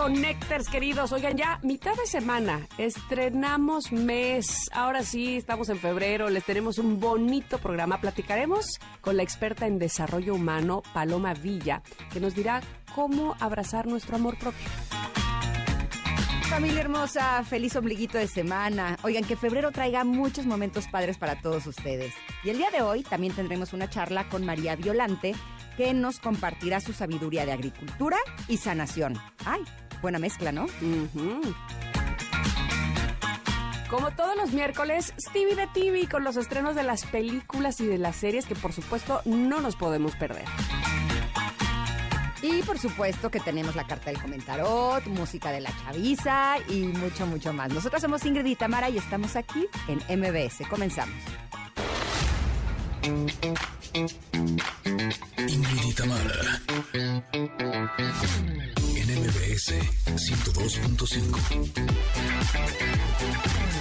Connecters queridos. Oigan, ya mitad de semana, estrenamos mes. Ahora sí, estamos en febrero, les tenemos un bonito programa. Platicaremos con la experta en desarrollo humano, Paloma Villa, que nos dirá cómo abrazar nuestro amor propio. Familia hermosa, feliz ombliguito de semana. Oigan, que febrero traiga muchos momentos padres para todos ustedes. Y el día de hoy también tendremos una charla con María Violante, que nos compartirá su sabiduría de agricultura y sanación. Ay, buena mezcla, ¿no? Como todos los miércoles, Stevie de TV con los estrenos de las películas y de las series que por supuesto no nos podemos perder. Y por supuesto que tenemos la carta del comentarot, música de la chaviza y mucho, mucho más. Nosotros somos Ingrid y Tamara y estamos aquí en MBS. Comenzamos. Ingrid y Tamara. MBS 102.5.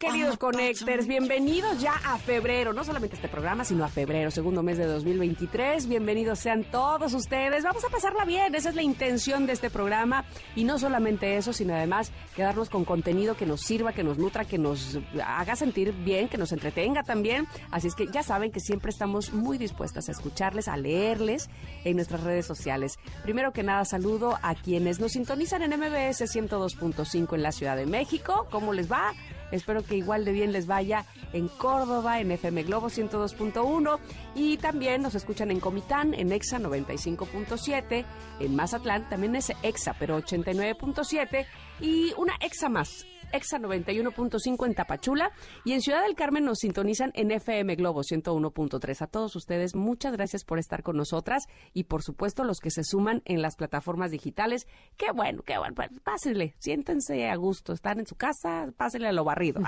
Queridos Connectors, bienvenidos ya a febrero, no solamente a este programa, sino a febrero, segundo mes de 2023. Bienvenidos sean todos ustedes. Vamos a pasarla bien, esa es la intención de este programa. Y no solamente eso, sino además quedarnos con contenido que nos sirva, que nos nutra, que nos haga sentir bien, que nos entretenga también. Así es que ya saben que siempre estamos muy dispuestas a escucharles, a leerles en nuestras redes sociales. Primero que nada, saludo a quienes nos sintonizan en MBS 102.5 en la Ciudad de México. ¿Cómo les va? Espero que igual de bien les vaya en Córdoba, en FM Globo 102.1 y también nos escuchan en Comitán, en EXA 95.7, en Mazatlán también es EXA, pero 89.7 y una EXA más EXA 91.5 en Tapachula y en Ciudad del Carmen nos sintonizan en FM Globo 101.3. A todos ustedes, muchas gracias por estar con nosotras y por supuesto los que se suman en las plataformas digitales. Qué bueno, qué bueno. Pues, pásenle, siéntense a gusto, están en su casa, pásenle a lo barrido.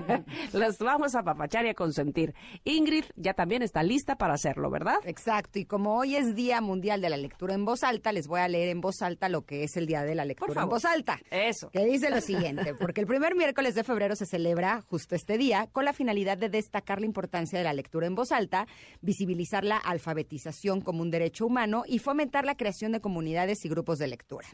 los vamos a papachar y a consentir. Ingrid ya también está lista para hacerlo, ¿verdad? Exacto, y como hoy es Día Mundial de la Lectura en Voz Alta, les voy a leer en voz alta lo que es el Día de la Lectura en Voz Alta. Eso. Que dice lo siguiente, porque el primer miércoles de febrero se celebra justo este día con la finalidad de destacar la importancia de la lectura en voz alta, visibilizar la alfabetización como un derecho humano y fomentar la creación de comunidades y grupos de lectura.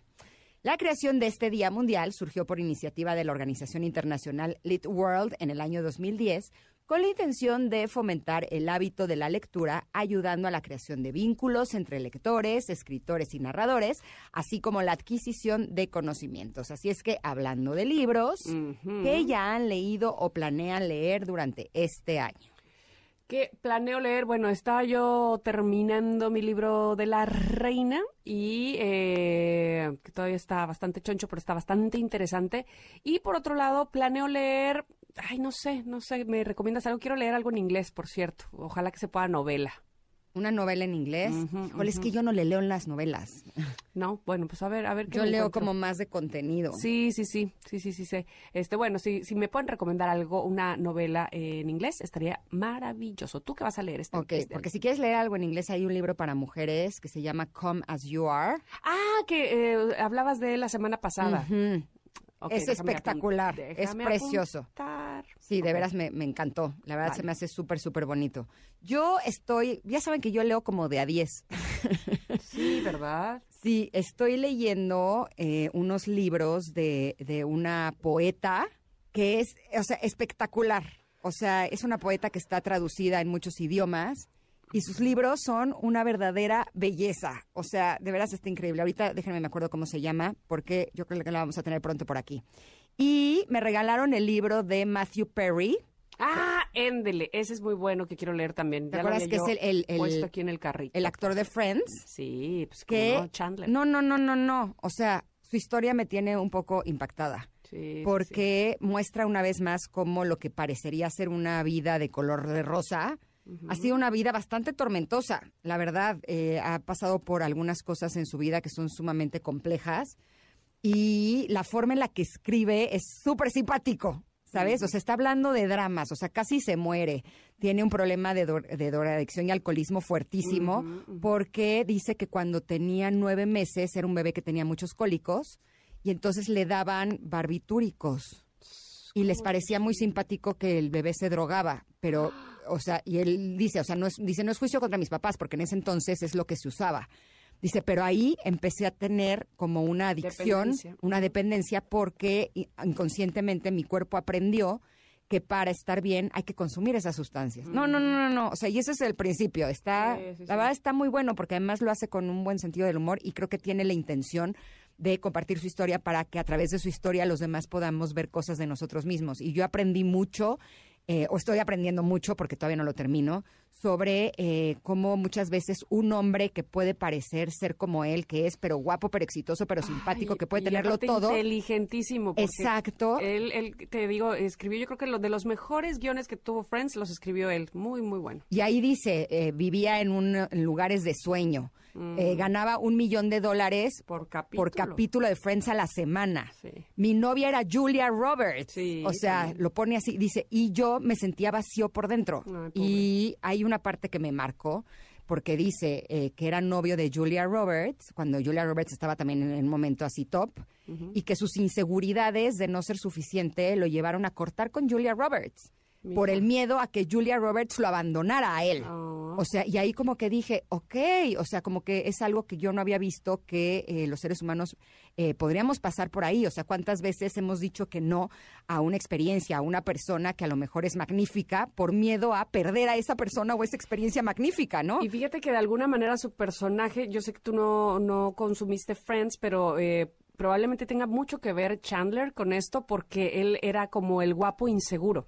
La creación de este Día Mundial surgió por iniciativa de la organización internacional Lit World en el año 2010 con la intención de fomentar el hábito de la lectura, ayudando a la creación de vínculos entre lectores, escritores y narradores, así como la adquisición de conocimientos. Así es que, hablando de libros, que ya han leído o planean leer durante este año? ¿Qué planeo leer? Bueno, estaba yo terminando mi libro de la reina y eh, que todavía está bastante choncho, pero está bastante interesante. Y por otro lado, planeo leer ay, no sé, no sé, me recomiendas algo. Quiero leer algo en inglés, por cierto. Ojalá que se pueda novela. ¿Una novela en inglés? es que yo no le leo en las novelas. No, bueno, pues a ver, a ver qué Yo leo como más de contenido. Sí, sí, sí, sí, sí, sí, sí. Este, bueno, si, si me pueden recomendar algo, una novela en inglés, estaría maravilloso. ¿Tú qué vas a leer este Ok, porque si quieres leer algo en inglés, hay un libro para mujeres que se llama Come As You Are. Ah, que eh, hablabas de él la semana pasada es espectacular, es precioso. Sí, de veras me, encantó. La verdad se me hace súper, súper bonito. Yo estoy, ya saben que yo leo como de a 10. Sí, ¿verdad? Sí, estoy leyendo eh, unos libros de, de una poeta que es, o sea, espectacular. O sea, es una poeta que está traducida en muchos idiomas y sus libros son una verdadera belleza. O sea, de veras está increíble. Ahorita déjenme me acuerdo cómo se llama, porque yo creo que la vamos a tener pronto por aquí. Y me regalaron el libro de Matthew Perry. Ah, éndele, ese es muy bueno que quiero leer también. ¿Te acuerdas que es el, el, puesto aquí en el carrito? El actor de Friends. Sí, pues que no, Chandler. No, no, no, no, no. O sea, su historia me tiene un poco impactada. Sí, porque muestra una vez más cómo lo que parecería ser una vida de color de rosa ha sido una vida bastante tormentosa, la verdad. Eh, ha pasado por algunas cosas en su vida que son sumamente complejas y la forma en la que escribe es súper simpático. ¿sabes? O sea, está hablando de dramas, o sea, casi se muere. Tiene un problema de, de drogadicción y alcoholismo fuertísimo porque dice que cuando tenía nueve meses era un bebé que tenía muchos cólicos y entonces le daban barbitúricos y les parecía muy simpático que el bebé se drogaba, pero, o sea, y él dice, o sea, no es, dice, no es juicio contra mis papás, porque en ese entonces es lo que se usaba. Dice, pero ahí empecé a tener como una adicción, Dependencia. una dependencia, porque inconscientemente mi cuerpo aprendió que para estar bien hay que consumir esas sustancias. No, no, no, no, no. O sea, y ese es el principio. Está, Sí, sí, la verdad está muy bueno porque además lo hace con un buen sentido del humor y creo que tiene la intención de compartir su historia para que a través de su historia los demás podamos ver cosas de nosotros mismos. Y yo aprendí mucho, eh, o estoy aprendiendo mucho porque todavía no lo termino, sobre eh, cómo muchas veces un hombre que puede parecer ser como él, que es, pero guapo, pero exitoso, pero simpático, Ay, que puede tenerlo todo. Inteligentísimo. Exacto. Él, él, te digo, escribió, yo creo que lo de los mejores guiones que tuvo Friends los escribió él. Muy, muy bueno. Y ahí dice, eh, vivía en, un, en lugares de sueño. Eh, ganaba un millón de dólares Por capítulo. por capítulo de Friends a la semana. Sí. Mi novia era Julia Roberts. Sí, o sea, lo pone así, dice, y yo me sentía vacío por dentro. Ay, pobre. y hay una parte que me marcó, porque dice eh, que era novio de Julia Roberts, cuando Julia Roberts estaba también en un momento así top, y que sus inseguridades de no ser suficiente lo llevaron a cortar con Julia Roberts. Por el miedo a que Julia Roberts lo abandonara a él. Ah. O sea, y ahí como que dije, ok, o sea, como que es algo que yo no había visto que eh, los seres humanos eh, podríamos pasar por ahí. O sea, cuántas veces hemos dicho que no a una experiencia, a una persona que a lo mejor es magnífica por miedo a perder a esa persona o esa experiencia magnífica, ¿no? Y fíjate que de alguna manera su personaje, yo sé que tú no, no consumiste Friends, pero eh, probablemente tenga mucho que ver Chandler con esto porque él era como el guapo inseguro.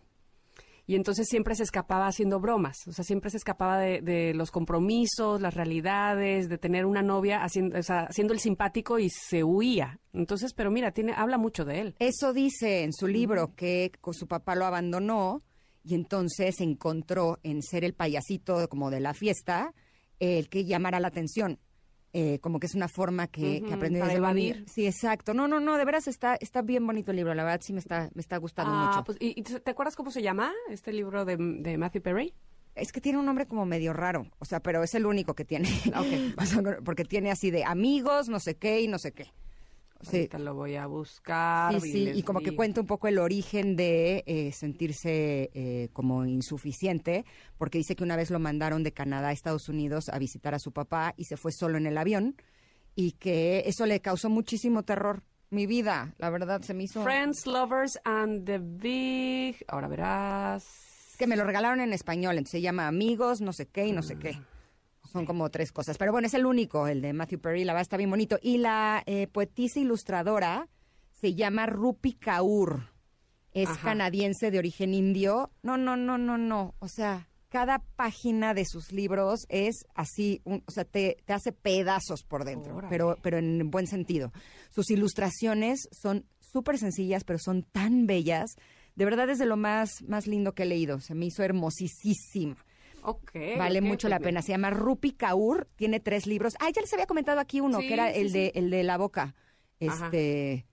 Y entonces siempre se escapaba haciendo bromas, o sea, siempre se escapaba de, de los compromisos, las realidades, de tener una novia haciendo, o sea, haciendo el simpático y se huía. Entonces, pero mira, tiene, habla mucho de él. Eso dice en su libro que su papá lo abandonó y entonces encontró en ser el payasito como de la fiesta el que llamara la atención. Eh, como que es una forma que, que Ujú, aprendió para desde muy evadir. Sí, exacto. No, no, no, de veras está, está bien bonito el libro. La verdad sí me está, me está gustando Ah, mucho. pues, ¿y, te acuerdas cómo se llama este libro de, de Matthew Perry? Es que tiene un nombre como medio raro. O sea, pero es el único que tiene. O sea, porque tiene así de amigos, no sé qué y no sé qué. Sí. Ahorita lo voy a buscar. Sí, sí, les y como que cuenta un poco el origen de eh, sentirse eh, como insuficiente, porque dice que una vez lo mandaron de Canadá a Estados Unidos a visitar a su papá y se fue solo en el avión y que eso le causó muchísimo terror. Mi vida, la verdad, se me hizo... Friends, Lovers and the Big. Ahora verás. que me lo regalaron en español, entonces se llama Amigos, no sé qué y no sé qué. Son como tres cosas. Pero bueno, es el único, el de Matthew Perry, la verdad está bien bonito. Y la eh, poetisa ilustradora se llama Rupi Kaur. Es Ajá. canadiense de origen indio. No, no, no, no, no. O sea, cada página de sus libros es así, un- o sea, te, te hace pedazos por dentro, Órale. pero, pero en buen sentido. Sus ilustraciones son súper sencillas, pero son tan bellas. De verdad es de lo más, más lindo que he leído. Se me hizo hermosísima. Vale mucho pues la pena. Se llama Rupi Kaur. Tiene tres libros. Ah, ya les había comentado aquí uno, Sí, que era sí, el, de, el de la boca. Ajá. Este,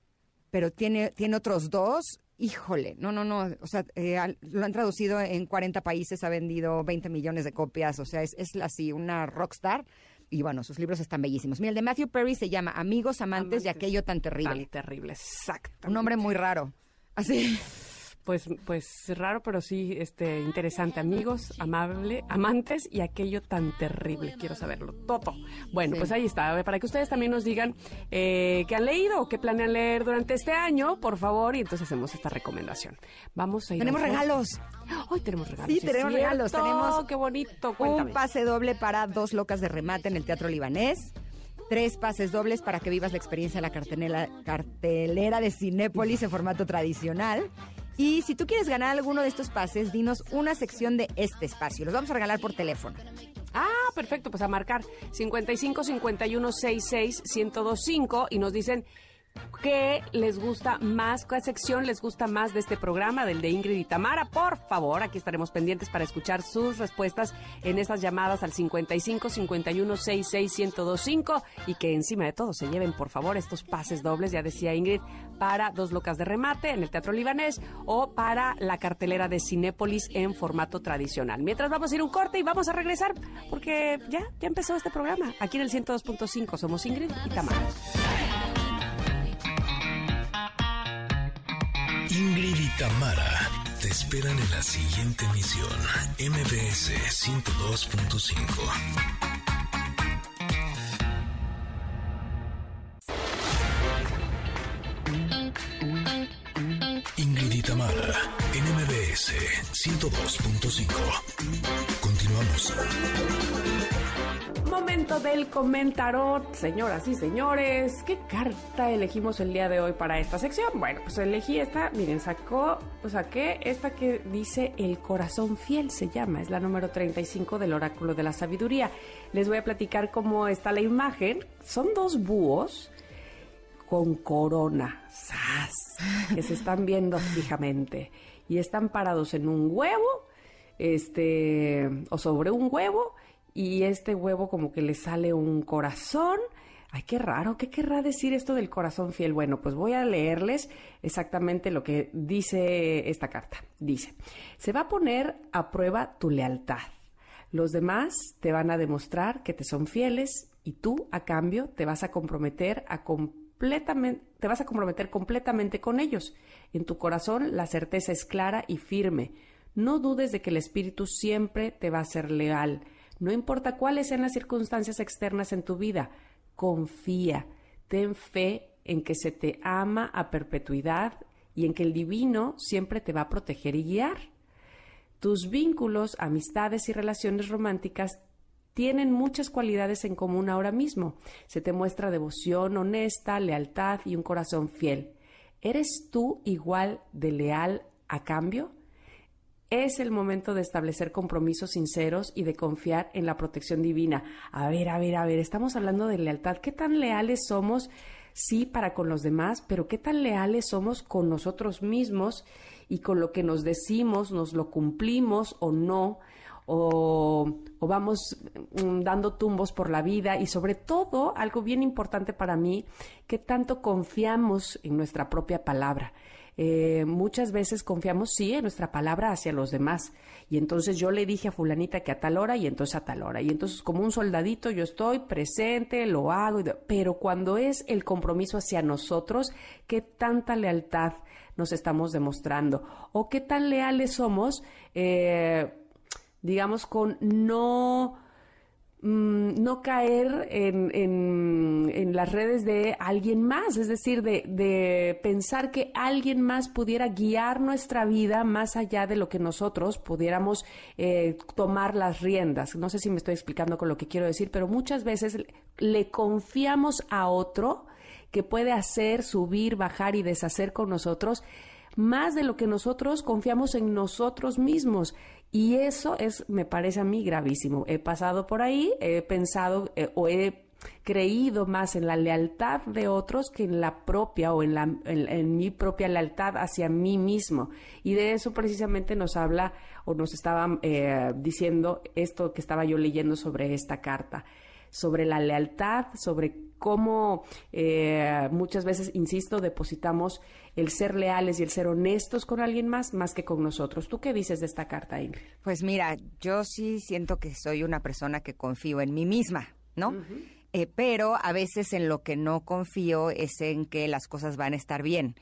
pero tiene, tiene otros dos. Híjole, no, no, no. O sea, eh, al- lo han traducido en 40 países, ha vendido 20 millones de copias. O sea, es, es así, una rockstar. Y bueno, sus libros están bellísimos. Mira, el de Matthew Perry se llama Amigos, amantes, y Amantes. aquello tan terrible. Tan terrible, exacto. Un nombre muy raro. Así. Pues, pues raro, pero sí este, interesante. Amigos, amable, amantes y aquello tan terrible. Quiero saberlo todo. Bueno, Sí. pues ahí está. Para que ustedes también nos digan eh, qué han leído o qué planean leer durante este año, por favor. Y entonces hacemos esta recomendación. Vamos a ir. Tenemos regalos. Hoy tenemos regalos. Sí, tenemos cierto. regalos, tenemos Qué bonito. Cuéntame. Un pase doble para dos locas de remate en el Teatro Libanés. Tres pases dobles para que vivas la experiencia de la cartelera, cartelera de Cinépolis en formato tradicional. Y si tú quieres ganar alguno de estos pases, dinos una sección de este espacio. Los vamos a regalar por teléfono. Ah, perfecto, pues a marcar 55 51 66 1025 y nos dicen ¿Qué les gusta más? ¿Qué sección les gusta más de este programa, del de Ingrid y Tamara? Por favor, aquí estaremos pendientes para escuchar sus respuestas en estas llamadas al 55 51 66 1025 y que encima de todo se lleven, por favor, estos pases dobles, ya decía Ingrid, para dos locas de remate en el Teatro Libanés o para la cartelera de Cinépolis en formato tradicional. Mientras vamos a ir un corte y vamos a regresar porque ya, ya empezó este programa. Aquí en el 102.5 somos Ingrid y Tamara. Ingrid y Tamara te esperan en la siguiente emisión, MBS 102.5. Ingrid Tamara, NMBS 102.5. Continuamos. Momento del comentarot, señoras y señores. ¿Qué carta elegimos el día de hoy para esta sección? Bueno, pues elegí esta, miren, sacó, saqué esta que dice El corazón fiel, se llama, es la número 35 del oráculo de la sabiduría. Les voy a platicar cómo está la imagen. Son dos búhos con corona, ¡zas! que se están viendo fijamente y están parados en un huevo, este, o sobre un huevo, y este huevo como que le sale un corazón. Ay, qué raro, ¿qué querrá decir esto del corazón fiel? Bueno, pues voy a leerles exactamente lo que dice esta carta. Dice, se va a poner a prueba tu lealtad. Los demás te van a demostrar que te son fieles y tú, a cambio, te vas a comprometer a completamente, te vas a comprometer completamente con ellos. En tu corazón la certeza es clara y firme. No dudes de que el espíritu siempre te va a ser leal no importa cuáles sean las circunstancias externas en tu vida, confía, ten fe en que se te ama a perpetuidad y en que el divino siempre te va a proteger y guiar. Tus vínculos, amistades y relaciones románticas tienen muchas cualidades en común ahora mismo. Se te muestra devoción honesta, lealtad y un corazón fiel. ¿Eres tú igual de leal a cambio? Es el momento de establecer compromisos sinceros y de confiar en la protección divina. A ver, a ver, a ver, estamos hablando de lealtad. ¿Qué tan leales somos? Sí, para con los demás, pero ¿qué tan leales somos con nosotros mismos y con lo que nos decimos? ¿Nos lo cumplimos o no? O, vamos mm, dando tumbos por la vida y sobre todo, algo bien importante para mí, que tanto confiamos en nuestra propia palabra. Eh, muchas veces confiamos, sí, en nuestra palabra hacia los demás. Y entonces yo le dije a fulanita que a tal hora y entonces a tal hora. Y entonces como un soldadito yo estoy presente, lo hago. Pero cuando es el compromiso hacia nosotros, ¿qué tanta lealtad nos estamos demostrando? ¿O qué tan leales somos, eh, digamos, con no Mm, no caer en, en, las redes de alguien más, es decir, de, de, pensar que alguien más pudiera guiar nuestra vida más allá de lo que nosotros pudiéramos eh, tomar las riendas. No sé si me estoy explicando con lo que quiero decir, pero muchas veces le confiamos a otro que puede hacer, subir, bajar y deshacer con nosotros más de lo que nosotros confiamos en nosotros mismos. Y eso es, me parece a mí, gravísimo. He pasado por ahí, he pensado eh, o he creído más en la lealtad de otros que en la propia o en, la, en, mi propia lealtad hacia mí mismo. Y de eso precisamente nos habla o nos estaba eh, diciendo esto que estaba yo leyendo sobre esta carta, sobre la lealtad, sobre cómo eh, muchas veces, insisto, depositamos el ser leales y el ser honestos con alguien más más que con nosotros. ¿Tú qué dices de esta carta, Ingrid? Pues mira, yo sí siento que soy una persona que confío en mí misma, ¿no? Eh, pero a veces en lo que no confío es en que las cosas van a estar bien.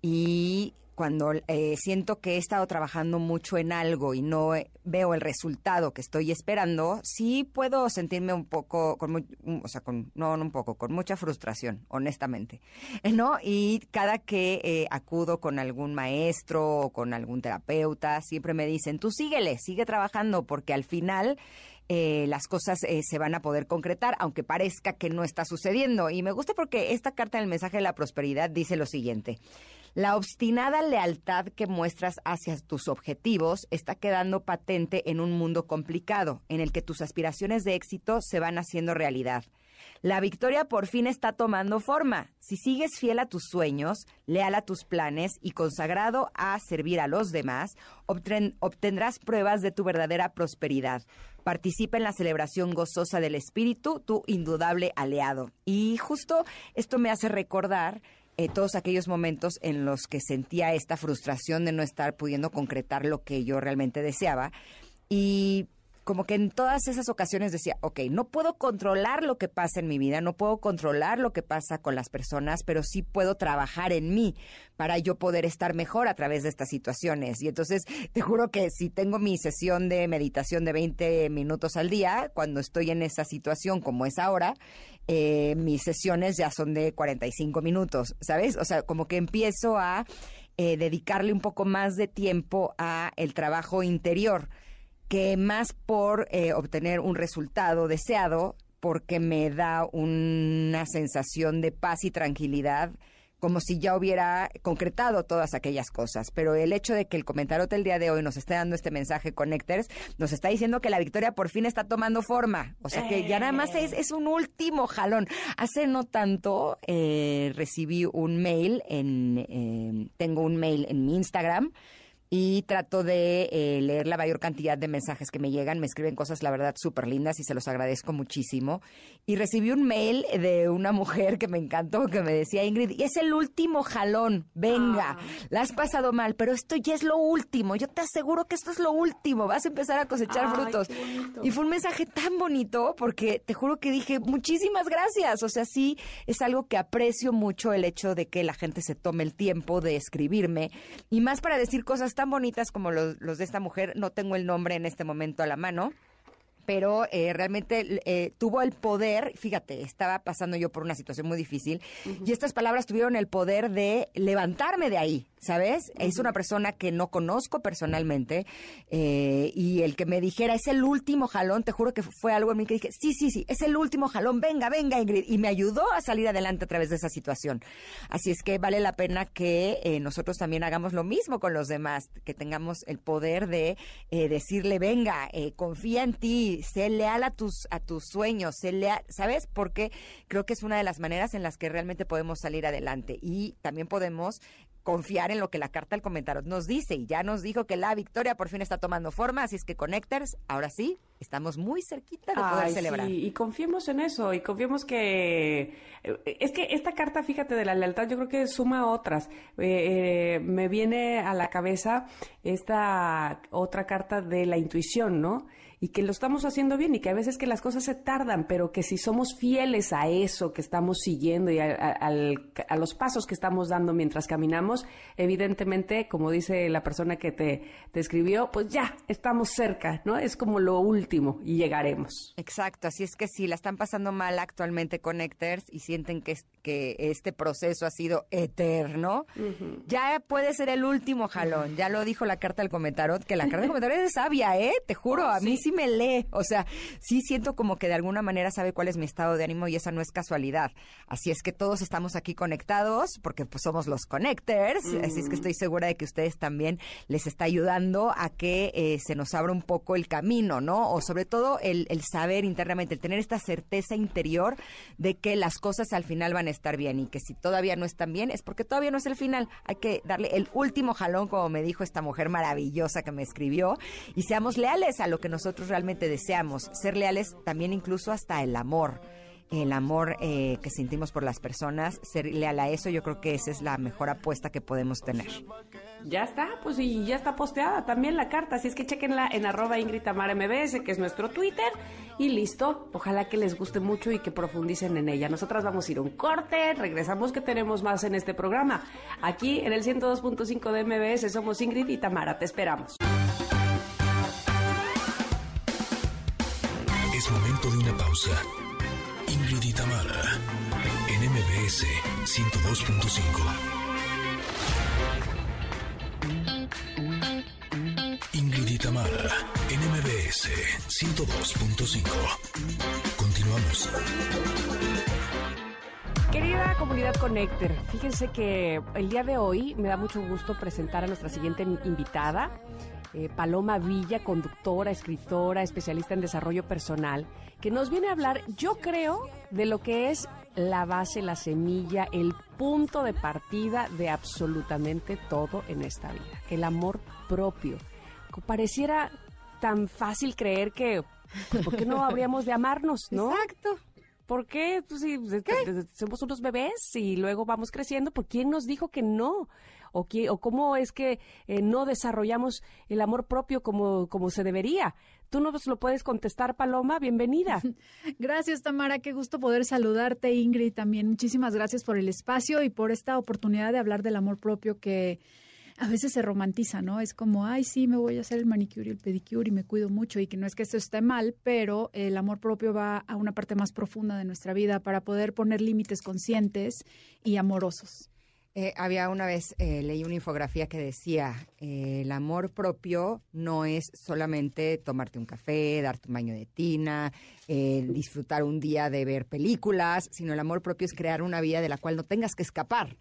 Y cuando eh, siento que he estado trabajando mucho en algo y no veo el resultado que estoy esperando, sí puedo sentirme un poco, con o sea, con, no, un poco, con mucha frustración, honestamente, ¿no? Y cada que eh, acudo con algún maestro o con algún terapeuta, siempre me dicen, tú síguele, sigue trabajando, porque al final... Eh, las cosas se van a poder concretar, aunque parezca que no está sucediendo. Y me gusta porque esta carta en el mensaje de la prosperidad dice lo siguiente. La obstinada lealtad que muestras hacia tus objetivos está quedando patente en un mundo complicado, en el que tus aspiraciones de éxito se van haciendo realidad. La victoria por fin está tomando forma. Si sigues fiel a tus sueños, leal a tus planes y consagrado a servir a los demás, obtendrás pruebas de tu verdadera prosperidad. Participa en la celebración gozosa del espíritu, tu indudable aliado. Y justo esto me hace recordar eh, todos aquellos momentos en los que sentía esta frustración de no estar pudiendo concretar lo que yo realmente deseaba. Y como que en todas esas ocasiones decía, ok, no puedo controlar lo que pasa en mi vida, no puedo controlar lo que pasa con las personas, pero sí puedo trabajar en mí para yo poder estar mejor a través de estas situaciones. Y entonces te juro que si tengo mi sesión de meditación de 20 minutos al día, cuando estoy en esa situación como es ahora, eh, mis sesiones ya son de 45 minutos, ¿sabes? O sea, como que empiezo a eh, dedicarle un poco más de tiempo a el trabajo interior que más por eh, obtener un resultado deseado, porque me da una sensación de paz y tranquilidad, como si ya hubiera concretado todas aquellas cosas. Pero el hecho de que el comentario del día de hoy nos esté dando este mensaje Connectors, nos está diciendo que la victoria por fin está tomando forma. O sea que ya nada más es, es un último jalón. Hace no tanto eh, recibí un mail en, eh, tengo un mail en mi Instagram y trato de eh, leer la mayor cantidad de mensajes que me llegan. Me escriben cosas, la verdad, súper lindas y se los agradezco muchísimo. Y recibí un mail de una mujer que me encantó, que me decía, Ingrid, y es el último jalón, venga, ah. la has pasado mal, pero esto ya es lo último. Yo te aseguro que esto es lo último, vas a empezar a cosechar frutos. Y fue un mensaje tan bonito porque te juro que dije, muchísimas gracias. O sea, sí, es algo que aprecio mucho el hecho de que la gente se tome el tiempo de escribirme y más para decir cosas tan bonitas como los, los de esta mujer, no tengo el nombre en este momento a la mano pero eh, realmente eh, tuvo el poder, fíjate, estaba pasando yo por una situación muy difícil y estas palabras tuvieron el poder de levantarme de ahí, ¿sabes? Es una persona que no conozco personalmente eh, y el que me dijera, es el último jalón, te juro que fue algo en mí que dije, sí, sí, sí, es el último jalón, venga, venga, Ingrid, y me ayudó a salir adelante a través de esa situación. Así es que vale la pena que nosotros también hagamos lo mismo con los demás, que tengamos el poder de decirle, venga, confía en ti, sé leal a tus, a tus sueños, sé leal, ¿sabes? Porque creo que es una de las maneras en las que realmente podemos salir adelante y también podemos confiar en lo que la carta del comentario nos dice y ya nos dijo que la victoria por fin está tomando forma, así es que Connectors, ahora sí, estamos muy cerquita de poder celebrar. y confiemos en eso y confiemos que eh, es que esta carta, fíjate, de la lealtad, yo creo que suma otras. Eh, eh, me viene a la cabeza esta otra carta de la intuición, ¿no? Y que lo estamos haciendo bien y que a veces que las cosas se tardan, pero que si somos fieles a eso que estamos siguiendo y a, los pasos que estamos dando mientras caminamos, evidentemente, como dice la persona que te, te escribió, pues ya estamos cerca, ¿no? Es como lo último y llegaremos. Exacto, así es que si la están pasando mal actualmente Connectors y sienten que, que este proceso ha sido eterno, ya puede ser el último jalón. Ya lo dijo la carta del comentario, que la carta del comentario es sabia, ¿eh? Te juro, a mí sí me lee. O sea, sí siento como que de alguna manera sabe cuál es mi estado de ánimo y esa no es casualidad. Así es que todos estamos aquí conectados porque pues somos los connectors. Así es que estoy segura de que ustedes también les está ayudando a que eh, se nos abra un poco el camino, ¿no? O sobre todo el, el saber internamente, el tener esta certeza interior de que las cosas al final van a estar bien y que si todavía no están bien es porque todavía no es el final. Hay que darle el último jalón, como me dijo esta mujer maravillosa que me escribió, y seamos leales a lo que nosotros realmente deseamos, ser leales también incluso hasta el amor el amor eh, que sentimos por las personas, ser leal a eso, yo creo que esa es la mejor apuesta que podemos tener. Ya está, pues y ya está posteada también la carta, así es que chequenla en arroba Ingrid MBS, que es nuestro Twitter, y listo. Ojalá que les guste mucho y que profundicen en ella. Nosotras vamos a ir un corte, regresamos que tenemos más en este programa. Aquí en el 102.5 de MBS somos Ingrid y Tamara, te esperamos. Momento de una pausa. Ingrid y en MBS 102.5. Ingrid y en MBS 102.5. Continuamos. Querida comunidad Connector, fíjense que el día de hoy me da mucho gusto presentar a nuestra siguiente invitada. Eh, Paloma Villa, conductora, escritora, especialista en desarrollo personal, que nos viene a hablar, yo creo, de lo que es la base, la semilla, el punto de partida de absolutamente todo en esta vida, el amor propio. Pareciera tan fácil creer que, pues, ¿por qué no habríamos de amarnos, no? Exacto. ¿Por qué? Pues, sí, somos unos bebés y luego vamos creciendo. ¿Por quién nos dijo que no? ¿O, qué, o cómo es que eh, no desarrollamos el amor propio como, como se debería? Tú nos lo puedes contestar, Paloma. Bienvenida. Gracias, Tamara. Qué gusto poder saludarte, Ingrid. También muchísimas gracias por el espacio y por esta oportunidad de hablar del amor propio que a veces se romantiza, ¿no? Es como, ay, sí, me voy a hacer el manicure y el pedicure y me cuido mucho y que no es que esto esté mal, pero el amor propio va a una parte más profunda de nuestra vida para poder poner límites conscientes y amorosos. Eh, había una vez, eh, leí una infografía que decía, eh, el amor propio no es solamente tomarte un café, darte un baño de tina, disfrutar un día de ver películas, sino el amor propio es crear una vida de la cual no tengas que escapar.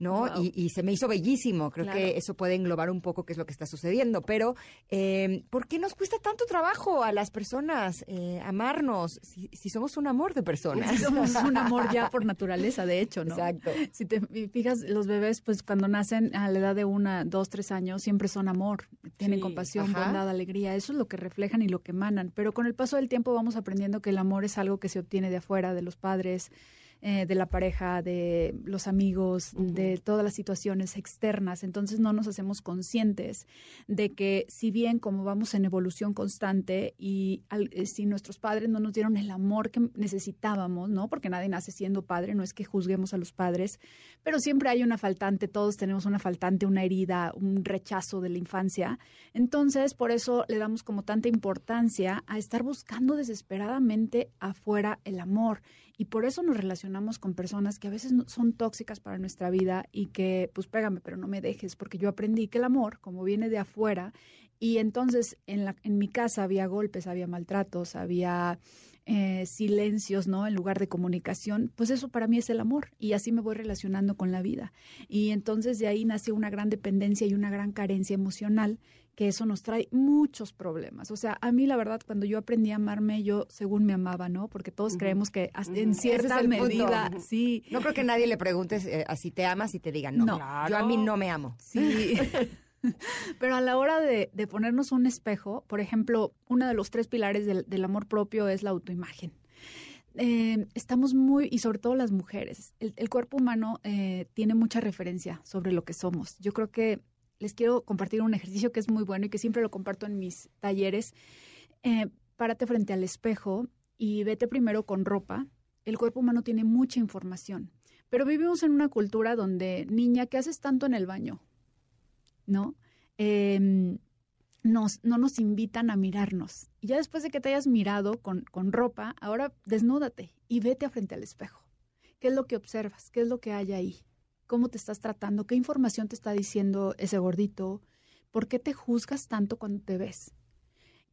¿No? Y, se me hizo bellísimo. Creo que eso puede englobar un poco qué es lo que está sucediendo. Pero, eh, ¿por qué nos cuesta tanto trabajo a las personas eh, amarnos si, somos un amor de personas? somos un amor ya por naturaleza, de hecho, ¿no? Exacto. Si te fijas, los bebés, pues cuando nacen a la edad de una, dos, tres años, siempre son amor. Tienen compasión, bondad, alegría. Eso es lo que reflejan y lo que emanan. Pero con el paso del tiempo vamos aprendiendo que el amor es algo que se obtiene de afuera, de los padres, eh, de la pareja, de los amigos, de todas las situaciones externas. Entonces no nos hacemos conscientes de que si bien como vamos en evolución constante y eh, si nuestros padres no nos dieron el amor que necesitábamos, ¿no? Porque nadie nace siendo padre, no es que juzguemos a los padres, pero siempre hay una faltante, todos tenemos una faltante, una herida, un rechazo de la infancia. Entonces, por eso le damos como tanta importancia a estar buscando desesperadamente afuera el amor y por eso nos relacionamos con personas que a veces son tóxicas para nuestra vida y que, pues pégame, pero no me dejes, porque yo aprendí que el amor, como viene de afuera, y entonces en, la, en mi casa había golpes, había maltratos, había eh, silencios, ¿no? En lugar de comunicación, pues eso para mí es el amor y así me voy relacionando con la vida. Y entonces de ahí nació una gran dependencia y una gran carencia emocional que eso nos trae muchos problemas. O sea, a mí la verdad, cuando yo aprendí a amarme, yo según me amaba, ¿no? Porque todos creemos que en cierta medida, sí. No creo que nadie le preguntes eh, si te amas y te digan, no, yo a mí no me amo. Sí. Pero a la hora de, ponernos un espejo, por ejemplo, uno de los tres pilares del, amor propio es la autoimagen. Eh, estamos muy, y sobre todo las mujeres, el, cuerpo humano eh, tiene mucha referencia sobre lo que somos. Yo creo que les quiero compartir un ejercicio que es muy bueno y que siempre lo comparto en mis talleres. Eh, párate frente al espejo y vete primero con ropa. El cuerpo humano tiene mucha información, pero vivimos en una cultura donde, niña, ¿qué haces tanto en el baño? ¿No? Em, nos, no nos invitan a mirarnos. Y ya después de que te hayas mirado con, con ropa, ahora desnúdate y vete frente al espejo. ¿Qué es lo que observas? ¿Qué es lo que hay ahí? Cómo te estás tratando, qué información te está diciendo ese gordito, por qué te juzgas tanto cuando te ves.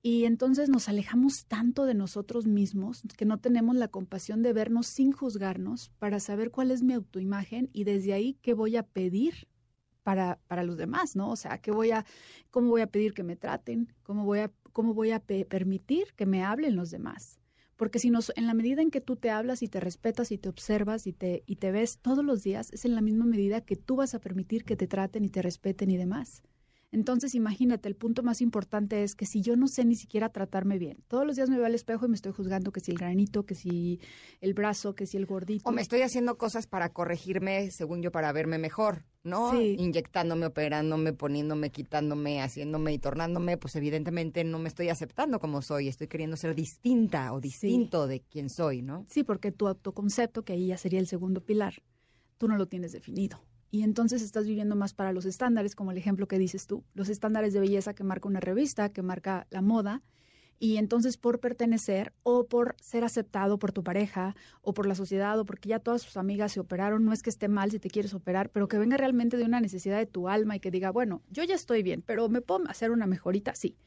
Y entonces nos alejamos tanto de nosotros mismos que no tenemos la compasión de vernos sin juzgarnos para saber cuál es mi autoimagen y desde ahí qué voy a pedir para, para los demás, ¿no? O sea, qué voy a, cómo voy a pedir que me traten, cómo voy a, cómo voy a permitir que me hablen los demás. Porque si nos, en la medida en que tú te hablas y te respetas y te observas y te, y te ves todos los días, es en la misma medida que tú vas a permitir que te traten y te respeten y demás. Entonces, imagínate, el punto más importante es que si yo no sé ni siquiera tratarme bien, todos los días me veo al espejo y me estoy juzgando que si el granito, que si el brazo, que si el gordito. O me estoy haciendo cosas para corregirme, según yo, para verme mejor, ¿no? Inyectándome, operándome, poniéndome, quitándome, haciéndome y tornándome, pues evidentemente no me estoy aceptando como soy, estoy queriendo ser distinta o distinto de quien soy, ¿no? Sí, porque tu autoconcepto, que ahí ya sería el segundo pilar, tú no lo tienes definido y entonces estás viviendo más para los estándares, como el ejemplo que dices tú, los estándares de belleza que marca una revista, que marca la moda, Y entonces por pertenecer o por ser aceptado por tu pareja o por la sociedad o porque ya todas sus amigas se operaron, no es que esté mal si te quieres operar, pero que venga realmente de una necesidad de tu alma y que diga, bueno, yo ya estoy bien, pero me puedo hacer una mejorita, sí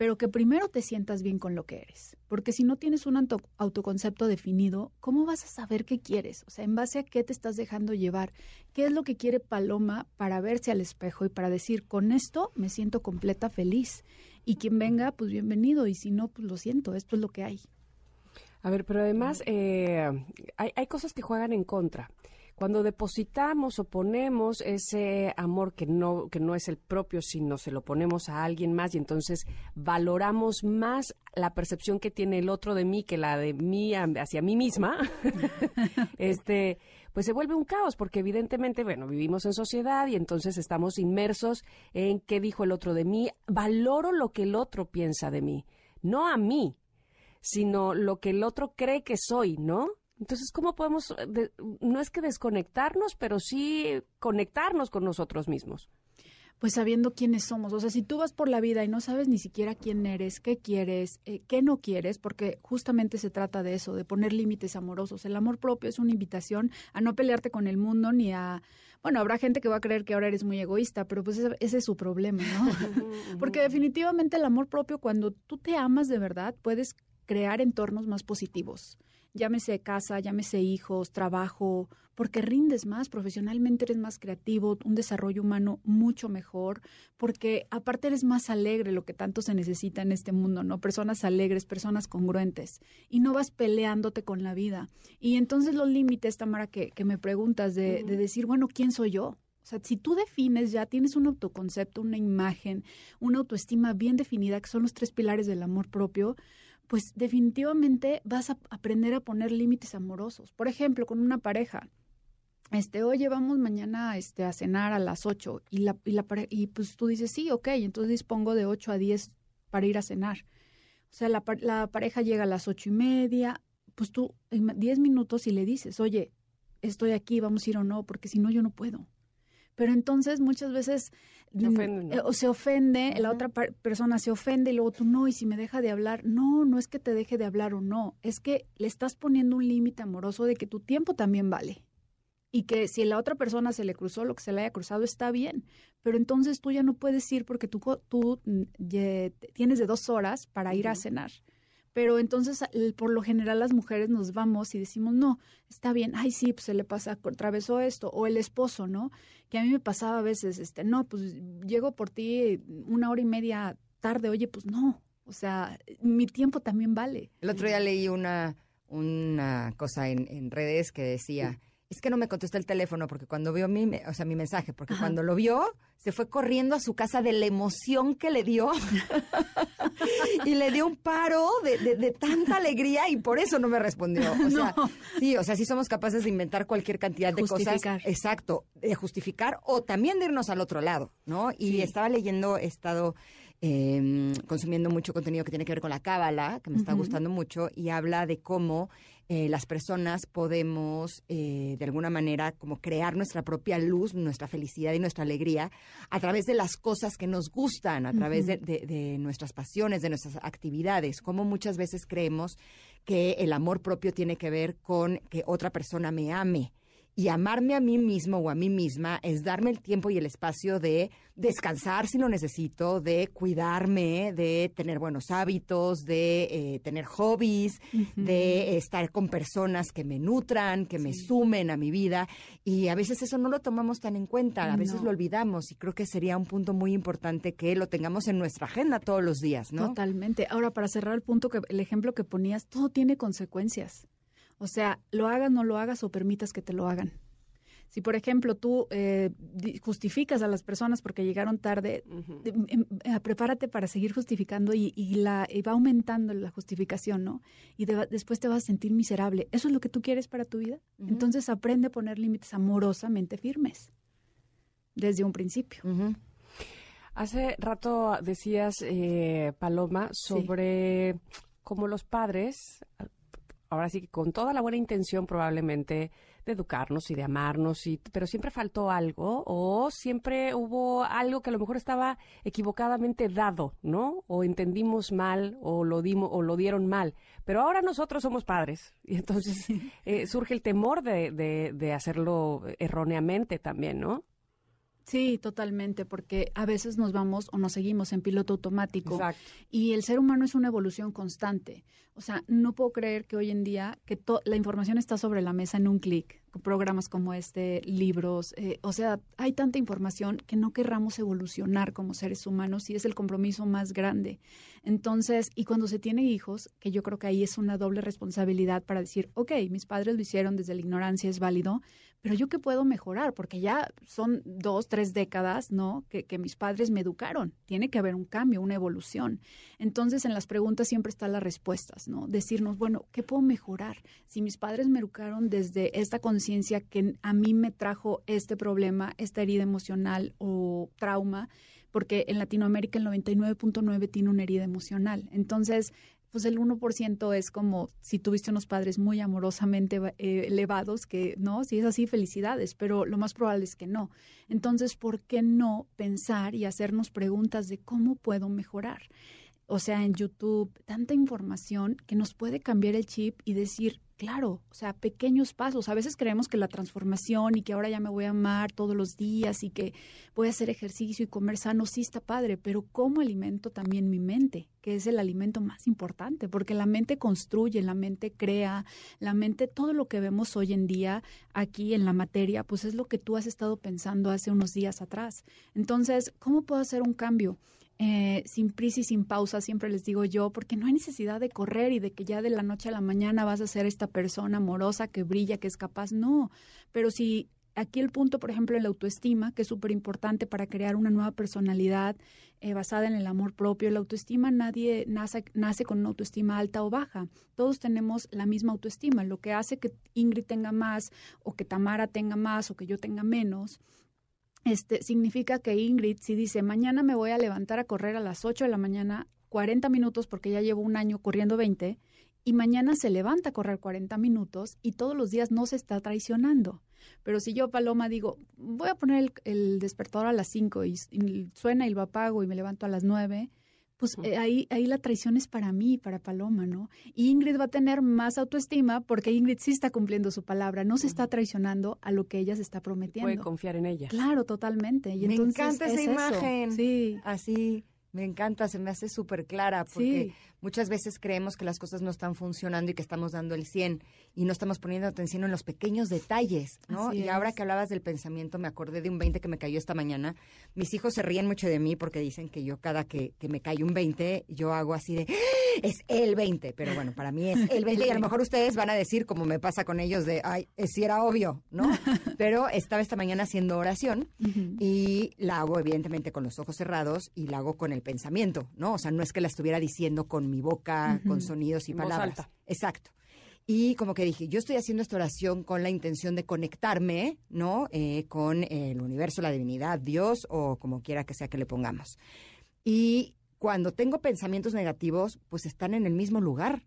pero que primero te sientas bien con lo que eres. Porque si no tienes un autoconcepto definido, ¿cómo vas a saber qué quieres? O sea, en base a qué te estás dejando llevar. ¿Qué es lo que quiere Paloma para verse al espejo y para decir, con esto me siento completa feliz? Y quien venga, pues bienvenido. Y si no, pues lo siento, esto es lo que hay. A ver, pero además eh, hay, hay cosas que juegan en contra cuando depositamos o ponemos ese amor que no, que no es el propio, sino se lo ponemos a alguien más y entonces valoramos más la percepción que tiene el otro de mí que la de mí hacia mí misma, este, pues se vuelve un caos, porque evidentemente, bueno, vivimos en sociedad y entonces estamos inmersos en qué dijo el otro de mí, valoro lo que el otro piensa de mí, no a mí, sino lo que el otro cree que soy, ¿no? Entonces, ¿cómo podemos, eh, no es que desconectarnos, pero sí conectarnos con nosotros mismos? Pues sabiendo quiénes somos. O sea, si tú vas por la vida y no sabes ni siquiera quién eres, qué quieres, eh, qué no quieres, porque justamente se trata de eso, de poner límites amorosos. El amor propio es una invitación a no pelearte con el mundo ni a... Bueno, habrá gente que va a creer que ahora eres muy egoísta, pero pues ese, es su problema, ¿no? porque definitivamente el amor propio, cuando tú te amas de verdad, puedes crear entornos más positivos llámese casa, llámese hijos, trabajo, porque rindes más, profesionalmente eres más creativo, un desarrollo humano mucho mejor, porque aparte eres más alegre, lo que tanto se necesita en este mundo, ¿no? Personas alegres, personas congruentes, y no vas peleándote con la vida. Y entonces los límites, Tamara, que, que me preguntas de, de decir, bueno, ¿quién soy yo? O sea, si tú defines ya, tienes un autoconcepto, una imagen, una autoestima bien definida, que son los tres pilares del amor propio, pues definitivamente vas a aprender a poner límites amorosos. Por ejemplo, con una pareja. Este, oye, vamos mañana este, a cenar a las 8 y, la, y, la, y pues tú dices, sí, ok, entonces dispongo de 8 a 10 para ir a cenar. O sea, la, la pareja llega a las ocho y media, pues tú en 10 minutos y le dices, oye, estoy aquí, vamos a ir o no, porque si no yo no puedo. Pero entonces muchas veces se mm, eh, o se ofende, la otra persona se ofende y luego tú no, y si me deja de hablar, no, no es que te deje de hablar o no, es que le estás poniendo un límite amoroso de que tu tiempo también vale. Y que si la otra persona se le cruzó lo que se le haya cruzado está bien, pero entonces tú ya no puedes ir porque tú, tú mm, tienes de dos horas para ir a cenar pero entonces por lo general las mujeres nos vamos y decimos, no, está bien, ay sí, pues se le pasa, atravesó esto, o el esposo, ¿no? Que a mí me pasaba a veces, este, no, pues llego por ti una hora y media tarde, oye, pues no, o sea, mi tiempo también vale. El otro día leí una, una cosa en, en redes que decía es que no me contestó el teléfono porque cuando vio mi, o sea, mi mensaje, porque cuando lo vio, se fue corriendo a su casa de la emoción que le dio y le dio un paro de, tanta alegría y por eso no me respondió. O sea, sí, o sea, sí somos capaces de inventar cualquier cantidad de cosas. Exacto, de justificar o también de irnos al otro lado, ¿no? Y estaba leyendo, he estado em, consumiendo mucho contenido que tiene que ver con la cábala, que me está gustando mucho, y habla de cómo eh, las personas podemos eh, de alguna manera como crear nuestra propia luz, nuestra felicidad y nuestra alegría a través de las cosas que nos gustan, a través de, de, nuestras pasiones, de nuestras actividades, como muchas veces creemos que el amor propio tiene que ver con que otra persona me ame y amarme a mí mismo o a mí misma es darme el tiempo y el espacio de descansar si lo necesito, de cuidarme, de tener buenos hábitos, de eh, tener hobbies, de estar con personas que me nutran, que me sumen a mi vida. Y a veces eso no lo tomamos tan en cuenta, a veces lo olvidamos y creo que sería un punto muy importante que lo tengamos en nuestra agenda todos los días, ¿no? Totalmente. Ahora, para cerrar el punto, que el ejemplo que ponías, todo tiene consecuencias. O sea, lo hagas, no lo hagas o permitas que te lo hagan. Si, por ejemplo, tú eh, justificas a las personas porque llegaron tarde, em, eh, prepárate para seguir justificando y, la, va aumentando la justificación, ¿no? Y después te vas a sentir miserable. ¿Eso es lo que tú quieres para tu vida? Entonces aprende a poner límites amorosamente firmes desde un principio. Hace rato decías, eh, Paloma, sobre cómo los padres ahora sí que con toda la buena intención probablemente de educarnos y de amarnos, y, pero siempre faltó algo o siempre hubo algo que a lo mejor estaba equivocadamente dado, ¿no? O entendimos mal o lo dimos o lo dieron mal. Pero ahora nosotros somos padres y entonces eh, surge el temor de, de, de hacerlo erróneamente también, ¿no? Sí, totalmente, porque a veces nos vamos o nos seguimos en piloto automático y el ser humano es una evolución constante. O sea, no puedo creer que hoy en día que la información está sobre la mesa en un clic, programas como este, libros, eh, o sea, hay tanta información que no querramos evolucionar como seres humanos y es el compromiso más grande. Entonces, y cuando se tiene hijos, que yo creo que ahí es una doble responsabilidad para decir, ok, mis padres lo hicieron desde la ignorancia, es válido, pero yo qué puedo mejorar, porque ya son dos, tres décadas, ¿no? Que, que, mis padres me educaron. Tiene que haber un cambio, una evolución. Entonces, en las preguntas siempre están las respuestas, ¿no? Decirnos, bueno, ¿qué puedo mejorar? Si mis padres me educaron desde esta conciencia que a mí me trajo este problema, esta herida emocional o trauma, porque en Latinoamérica el 99.9 tiene una herida emocional. Entonces, pues el 1% es como si tuviste unos padres muy amorosamente eh, elevados, que no, si es así, felicidades, pero lo más probable es que no. Entonces, ¿por qué no pensar y hacernos preguntas de cómo puedo mejorar? O sea, en YouTube, tanta información que nos puede cambiar el chip y decir, Claro, o sea, pequeños pasos. A veces creemos que la transformación y que ahora ya me voy a amar todos los días y que voy a hacer ejercicio y comer sano, sí está padre, pero ¿cómo alimento también mi mente? Que es el alimento más importante, porque la mente construye, la mente crea, la mente, todo lo que vemos hoy en día aquí en la materia, pues es lo que tú has estado pensando hace unos días atrás. Entonces, ¿cómo puedo hacer un cambio? Eh, sin prisa y sin pausa, siempre les digo yo, porque no hay necesidad de correr y de que ya de la noche a la mañana vas a ser esta persona amorosa que brilla, que es capaz. No, pero si aquí el punto, por ejemplo, en la autoestima, que es súper importante para crear una nueva personalidad eh, basada en el amor propio. La autoestima nadie nace, nace con una autoestima alta o baja. Todos tenemos la misma autoestima. Lo que hace que Ingrid tenga más o que Tamara tenga más o que yo tenga menos este, significa que Ingrid, si dice, mañana me voy a levantar a correr a las 8 de la mañana, 40 minutos, porque ya llevo un año corriendo 20, y mañana se levanta a correr 40 minutos y todos los días no se está traicionando. Pero si yo, Paloma, digo, voy a poner el, despertador a las 5 y, y, suena y lo apago y me levanto a las 9, pues eh, ahí, ahí la traición es para mí, para Paloma, ¿no? Y Ingrid va a tener más autoestima porque Ingrid sí está cumpliendo su palabra, no se está traicionando a lo que ella se está prometiendo. Puede confiar en ella. Claro, totalmente. Y me encanta esa imagen. Sí. Así, me encanta, se me hace súper clara porque muchas veces creemos que las cosas no están funcionando y que estamos dando el 100 y no estamos poniendo atención en los pequeños detalles, ¿no? y ahora que hablabas del pensamiento, me acordé de un 20 que me cayó esta mañana. Mis hijos se ríen mucho de mí porque dicen que yo cada que, que me cae un 20, yo hago así de, ¡Ah! es el 20, pero bueno, para mí es el 20 y a lo mejor ustedes van a decir, como me pasa con ellos, de, ay, si era obvio, ¿no? Pero estaba esta mañana haciendo oración y la hago evidentemente con los ojos cerrados y la hago con el pensamiento, ¿no? O sea, no es que la estuviera diciendo con mi boca, con sonidos y palabras. Exacto. Y como que dije, yo estoy haciendo esta oración con la intención de conectarme, ¿no? Eh, con el universo, la divinidad, Dios o como quiera que sea que le pongamos. Y cuando tengo pensamientos negativos, pues están en el mismo lugar.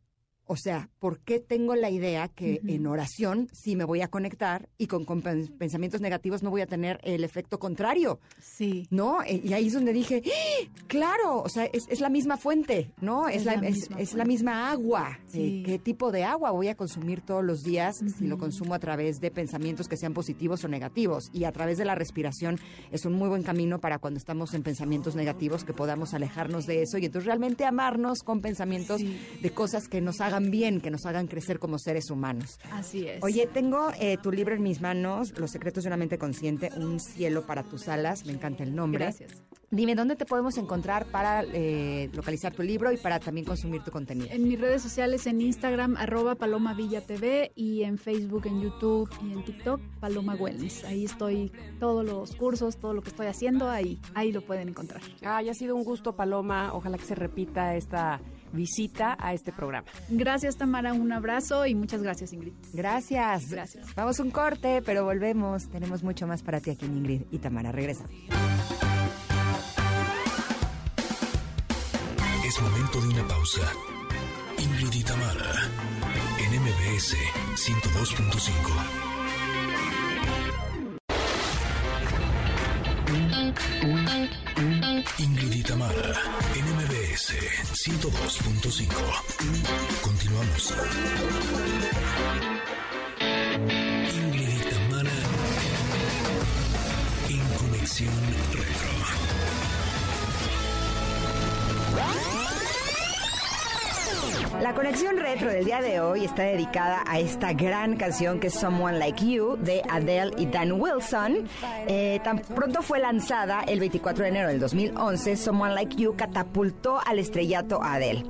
O sea, ¿por qué tengo la idea que en oración sí me voy a conectar y con, pensamientos negativos no voy a tener el efecto contrario? Sí. ¿No? Eh, y ahí es donde dije, ¡Ah! claro, o sea, es, la misma fuente, ¿no? Es, la, es, la, misma agua. Eh, ¿Qué tipo de agua voy a consumir todos los días si lo consumo a través de pensamientos que sean positivos o negativos? Y a través de la respiración es un muy buen camino para cuando estamos en pensamientos negativos que podamos alejarnos de eso y entonces realmente amarnos con pensamientos de cosas que nos hagan hagan bien, que nos hagan crecer como seres humanos. Así es. Oye, tengo eh, tu libro en mis manos, Los secretos de una mente consciente, Un cielo para tus alas, me encanta el nombre. Gracias. Dime, ¿dónde te podemos encontrar para eh, localizar tu libro y para también consumir tu contenido? En mis redes sociales, en Instagram, arroba Paloma Villa TV, y en Facebook, en YouTube y en TikTok, Paloma Wellness. Ahí estoy, todos los cursos, todo lo que estoy haciendo, ahí, ahí lo pueden encontrar. Ah, ya ha sido un gusto, Paloma. Ojalá que se repita esta visita a este programa. Gracias, Tamara. Un abrazo y muchas gracias, Ingrid. Gracias. Gracias. Vamos un corte, pero volvemos. Tenemos mucho más para ti aquí en Ingrid y Tamara. Regresa. Es momento de una pausa. Ingrid y Tamara, en MBS 102.5. Ingrid y Tamara, NMBS 102.5. Continuamos. La conexión retro del día de hoy está dedicada a esta gran canción que es Someone Like You de Adele y Dan Wilson. Eh, tan pronto fue lanzada el 24 de enero del 2011, Someone Like You catapultó al estrellato a Adele.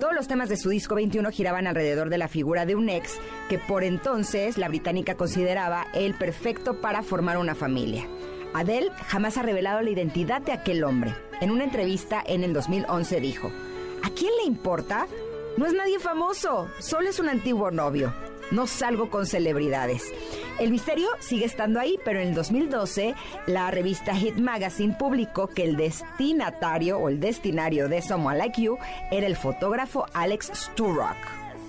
Todos los temas de su disco 21 giraban alrededor de la figura de un ex que por entonces la británica consideraba el perfecto para formar una familia. Adele jamás ha revelado la identidad de aquel hombre. En una entrevista en el 2011 dijo, ¿A quién le importa? No es nadie famoso, solo es un antiguo novio. No salgo con celebridades. El misterio sigue estando ahí, pero en el 2012 la revista Hit Magazine publicó que el destinatario o el destinario de Someone Like You era el fotógrafo Alex Sturrock.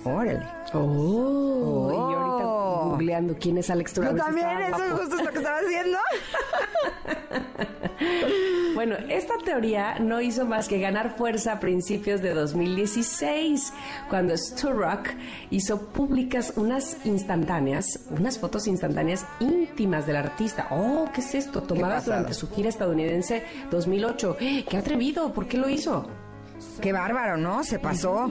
Órale. Oh, y ahorita Oh. googleando quién es Alex Turner. Yo también, eso es justo lo que estaba haciendo. Bueno, esta teoría no hizo más que ganar fuerza a principios de 2016, cuando Sturrock hizo públicas unas instantáneas, unas fotos instantáneas íntimas del artista. Oh, ¿qué es esto? Tomadas durante su gira estadounidense 2008. ¡Eh! ¡Qué atrevido! ¿Por qué lo hizo? Qué bárbaro, ¿no? Se pasó.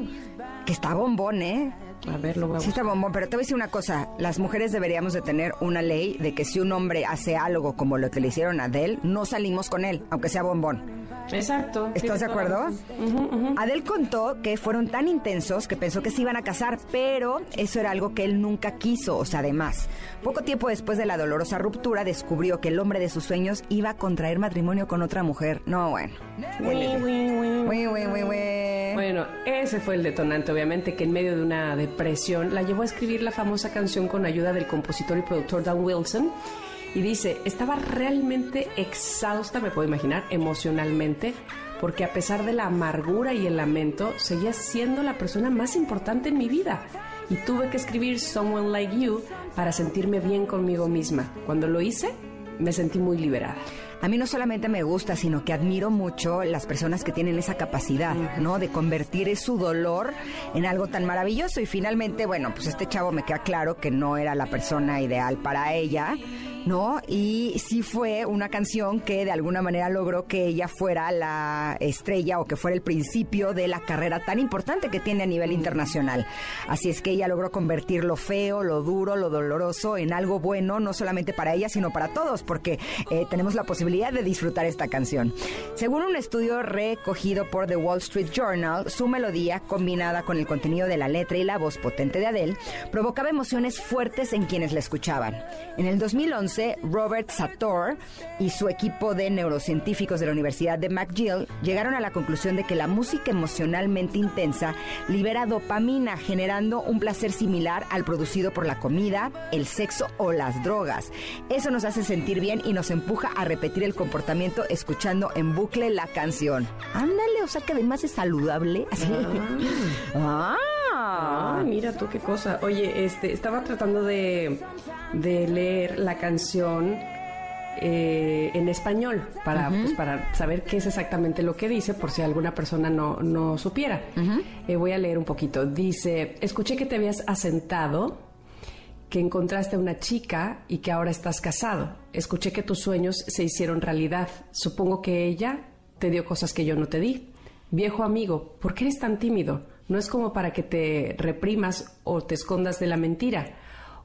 Que está bombón, ¿eh? A ver, lo voy a Sí está bombón, pero te voy a decir una cosa. Las mujeres deberíamos de tener una ley de que si un hombre hace algo como lo que le hicieron a Adele, no salimos con él, aunque sea bombón. Exacto. ¿Estás de acuerdo? razón. Adele contó que fueron tan intensos que pensó que se iban a casar, pero eso era algo que él nunca quiso, o sea, además. Poco tiempo después de la dolorosa ruptura, descubrió que el hombre de sus sueños iba a contraer matrimonio con otra mujer. No, bueno. Bueno, ese fue el detonante, obviamente, que en medio de una depresión la llevó a escribir la famosa canción con ayuda del compositor y productor Dan Wilson. Y dice, estaba realmente exhausta, me puedo imaginar, emocionalmente, porque a pesar de la amargura y el lamento, seguía siendo la persona más importante en mi vida. Y tuve que escribir Someone Like You para sentirme bien conmigo misma. Cuando lo hice, me sentí muy liberada. A mí no solamente me gusta, sino que admiro mucho las personas que tienen esa capacidad, ¿no? De convertir su dolor en algo tan maravilloso. Y finalmente, bueno, pues este chavo me queda claro que no era la persona ideal para ella, ¿no? Y sí fue una canción que de alguna manera logró que ella fuera la estrella o que fuera el principio de la carrera tan importante que tiene a nivel internacional. Así es que ella logró convertir lo feo, lo duro, lo doloroso en algo bueno, no solamente para ella, sino para todos, porque eh, tenemos la posibilidad de disfrutar esta canción. Según un estudio recogido por The Wall Street Journal, su melodía, combinada con el contenido de la letra y la voz potente de Adele, provocaba emociones fuertes en quienes la escuchaban. En el 2011, Robert Sator y su equipo de neurocientíficos de la Universidad de McGill llegaron a la conclusión de que la música emocionalmente intensa libera dopamina, generando un placer similar al producido por la comida, el sexo o las drogas. Eso nos hace sentir bien y nos empuja a repetir el comportamiento escuchando en bucle la canción. Ándale, o sea que además es saludable. Así. Ah. Ah, mira tú qué cosa. Oye, este, estaba tratando de, de leer la canción eh, en español para, pues, para saber qué es exactamente lo que dice, por si alguna persona no, no supiera. Eh, voy a leer un poquito. Dice, escuché que te habías asentado, que encontraste a una chica y que ahora estás casado. Escuché que tus sueños se hicieron realidad. Supongo que ella te dio cosas que yo no te di. Viejo amigo, ¿por qué eres tan tímido? No es como para que te reprimas o te escondas de la mentira.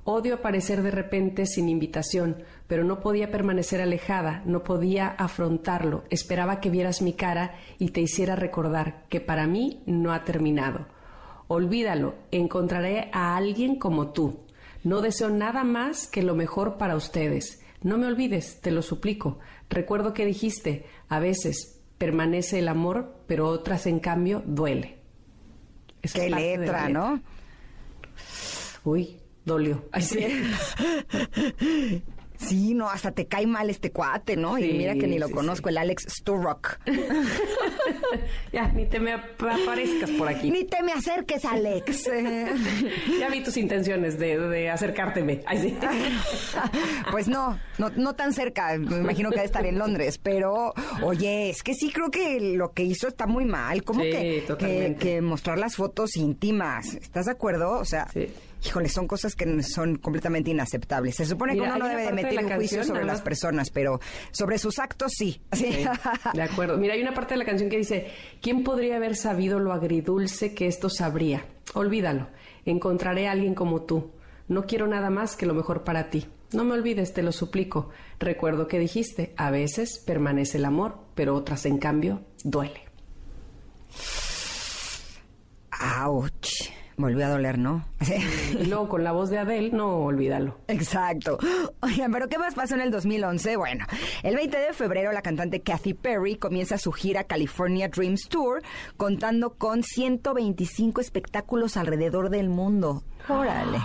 Odio aparecer de repente sin invitación, pero no podía permanecer alejada, no podía afrontarlo. Esperaba que vieras mi cara y te hiciera recordar que para mí no ha terminado. Olvídalo, encontraré a alguien como tú. No deseo nada más que lo mejor para ustedes. No me olvides, te lo suplico. Recuerdo que dijiste, a veces permanece el amor, pero otras en cambio duele. Qué letra, ¿no? Uy, dolió. sí. No, hasta te cae mal este cuate, ¿no? y mira que ni lo sí, conozco, el Alex Sturrock. Ya, ni te me aparezcas por aquí. Ni te me acerques, Alex. Ya vi tus intenciones de, de acercárteme. Ay, sí. pues no, no, no tan cerca. Me imagino que ha de estar en Londres. Pero, oye, es que sí creo que lo que hizo está muy mal. ¿Cómo Sí, que, que mostrar las fotos íntimas? ¿Estás de acuerdo? O sea, Sí. Híjole, son cosas que son completamente inaceptables. Se supone Mira, que uno no debe de de meter un juicio canción, sobre las personas, pero sobre sus actos sí. Sí. De acuerdo. Mira, hay una parte de la canción que dice, ¿quién podría haber sabido lo agridulce que esto sabría? Olvídalo. Encontraré a alguien como tú. No quiero nada más que lo mejor para ti. No me olvides, te lo suplico. Recuerdo que dijiste, a veces permanece el amor, pero otras, en cambio, duele. Ouch. Volvió a doler, ¿no? Y luego con la voz de Adele, no olvídalo. Exacto. Oigan, pero ¿qué más pasó en el 2011? Bueno, el 20 de febrero la cantante Kathy Perry comienza su gira California Dreams Tour contando con 125 espectáculos alrededor del mundo. Órale.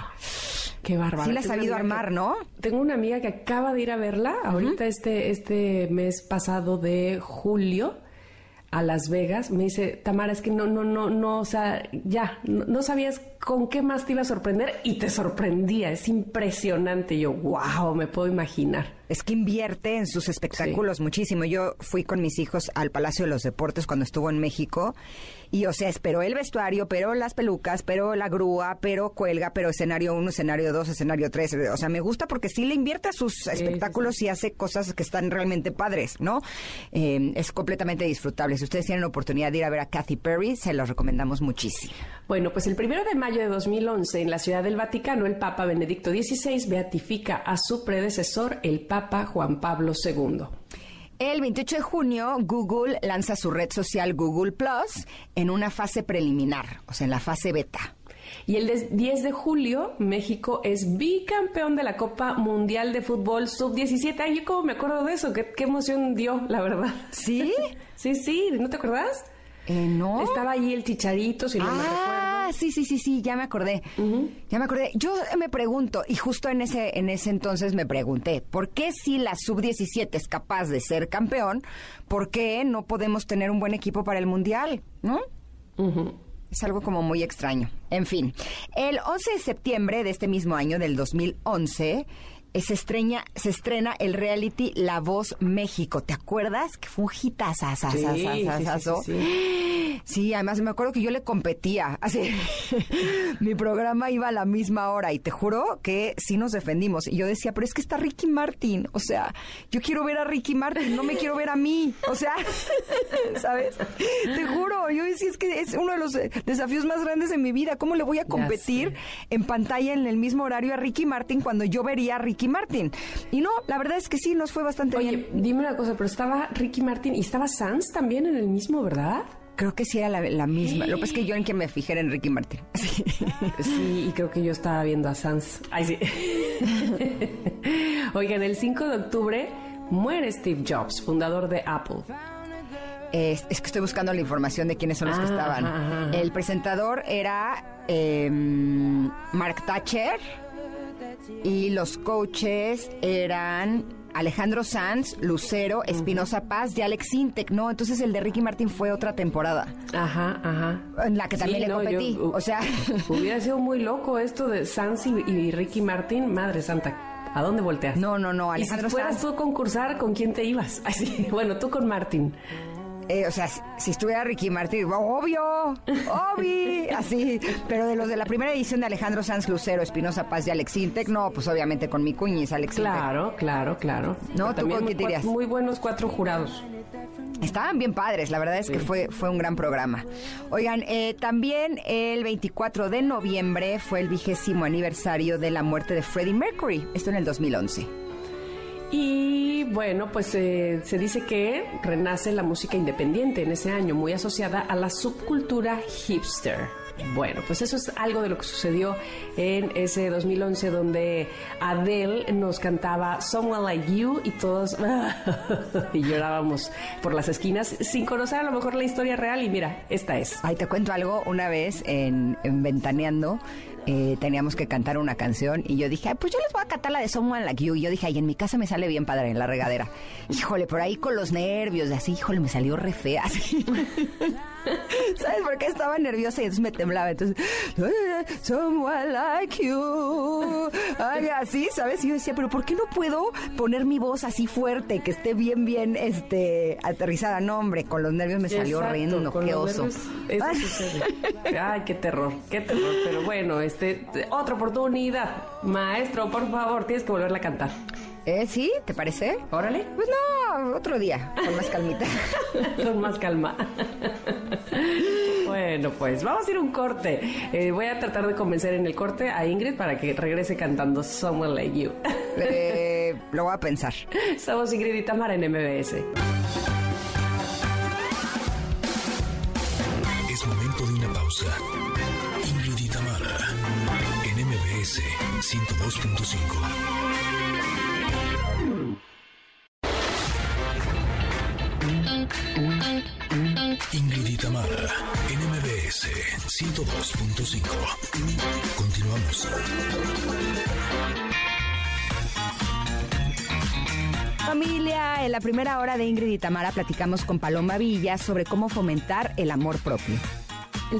Qué bárbaro. Sí la una sabido armar, que- ¿no? Tengo una amiga que acaba de ir a verla ahorita este, este mes pasado de julio a Las Vegas. Me dice, Tamara, es que no, no, no, no, o sea, ya, no, no sabías con qué más te iba a sorprender y te sorprendía. Es impresionante. Yo, wow, me puedo imaginar. Es que invierte en sus espectáculos muchísimo. Yo fui con mis hijos al Palacio de los Deportes cuando estuvo en México y, o sea, esperó el vestuario, pero las pelucas, pero la grúa, pero cuelga, pero escenario 1, escenario 2, escenario 3. O sea, me gusta porque sí le invierte a sus espectáculos y hace cosas que están realmente padres, ¿no? Eh, es completamente disfrutable. Si ustedes tienen la oportunidad de ir a ver a Kathy Perry, se los recomendamos muchísimo. Bueno, pues el primero de mayo de 2011, en la Ciudad del Vaticano, el Papa Benedicto XVI beatifica a su predecesor, el Papa Juan Pablo II. El 28 de junio, Google lanza su red social Google Plus en una fase preliminar, o sea, en la fase beta. Y el des- 10 de julio, México es bicampeón de la Copa Mundial de Fútbol Sub-17. Ay, yo cómo me acuerdo de eso, qué, qué emoción dio, la verdad. ¿Sí? Sí, sí, ¿no te acuerdas? Eh, no. Estaba allí el chicharito, si no me Ah, recuerdo. sí, sí, sí, sí, ya me acordé. Ya me acordé. Yo me pregunto, y justo en ese, en ese entonces me pregunté, ¿por qué si la sub-17 es capaz de ser campeón, por qué no podemos tener un buen equipo para el Mundial? ¿No? Es algo como muy extraño. En fin, el 11 de septiembre de este mismo año, del 2011, eh, se, estreña, se estrena el reality La Voz México. ¿Te acuerdas? Que fue un hitazazazazazazo. Sí, sí, sí, sí, Sí, además me acuerdo que yo le competía. Así, mi programa iba a la misma hora y te juro que sí nos defendimos. Y yo decía, pero es que está Ricky Martin. O sea, yo quiero ver a Ricky Martin, no me quiero ver a mí. O sea, ¿sabes? Te juro, yo decía, es que es uno de los eh, desafíos más grandes de mi vida. ¿Cómo le voy a competir en pantalla en el mismo horario a Ricky Martin cuando yo vería a Ricky Martin? Y no, la verdad es que sí, nos fue bastante Oye, bien. dime una cosa, pero estaba Ricky Martin y estaba Sans también en el mismo, ¿verdad? Creo que sí era la, la misma. Lo que pasa es que yo en quien me fijé era en Ricky Martin. Sí. Sí, y creo que yo estaba viendo a Sans. Ay, sí. Oigan, el 5 de octubre muere Steve Jobs, fundador de Apple. Es, es que estoy buscando la información de quiénes son los que Ah, estaban. ajá, ajá. El presentador era em, Mark Thatcher y los coaches eran Alejandro Sanz, Lucero, Espinosa Paz y Alex Intec, ¿no? Entonces el de Ricky Martin fue otra temporada Ajá, ajá. en la que también Sí, le no, competí. yo, o sea, Hubiera sido muy loco esto de Sans y, y Ricky Martin. Madre santa, ¿a dónde volteas? no, no, no, y si fueras Sanz. tú a concursar, ¿con quién te ibas? Ay, sí. Bueno, tú con Martin. Eh, o sea, si, si estuviera Ricky Martin, obvio, obvio, así. Pero de los de la primera edición de Alejandro Sanz, Lucero, Espinosa Paz y Alex Intec, no, pues obviamente con mi cuñiz, Alex Intec. Claro, claro, claro. No, Pero ¿tú con muy, quién te irías? muy buenos cuatro jurados. Estaban bien padres, la verdad es que fue, fue un gran programa. Oigan, eh, también el 24 de noviembre fue el vigésimo aniversario de la muerte de Freddie Mercury, esto en el 2011. Y bueno, pues eh, se dice que renace la música independiente en ese año, muy asociada a la subcultura hipster. Bueno, pues eso es algo de lo que sucedió en ese 2011 donde Adele nos cantaba Someone Like You y todos y llorábamos por las esquinas sin conocer a lo mejor la historia real y mira, esta es. Ay, te cuento algo, una vez en, en Ventaneando, eh, teníamos que cantar una canción y yo dije, pues yo les voy a cantar la de Someone Like You. Y yo dije, ay, en mi casa me sale bien padre en la regadera. Híjole, por ahí con los nervios, así, híjole, me salió re fea. Así. ¿Sabes por qué estaba nerviosa y entonces me temblaba? Entonces, Someone Like You. Ay, así, ¿sabes? Y yo decía, pero ¿por qué no puedo poner mi voz así fuerte, que esté bien, bien este, aterrizada? No, hombre, con los nervios me salió horrendo, qué oso. eso sucede. Ay, qué terror, qué terror. Pero bueno, este, otra oportunidad. Maestro, por favor, tienes que volverla a cantar. ¿Eh? ¿Sí? ¿Te parece? Órale. Pues no, otro día, con más calmita. con más calma. bueno, pues vamos a ir un corte. Eh, voy a tratar de convencer en el corte a Ingrid para que regrese cantando Someone Like You. Eh, lo voy a pensar. Somos Ingrid y Tamara en MBS. Es momento de una pausa. Ingrid y Tamara en MBS 102.5. Ingrid y Tamara, NMBS 102.5. Continuamos. Familia, en la primera hora de Ingrid y Tamara platicamos con Paloma Villa sobre cómo fomentar el amor propio.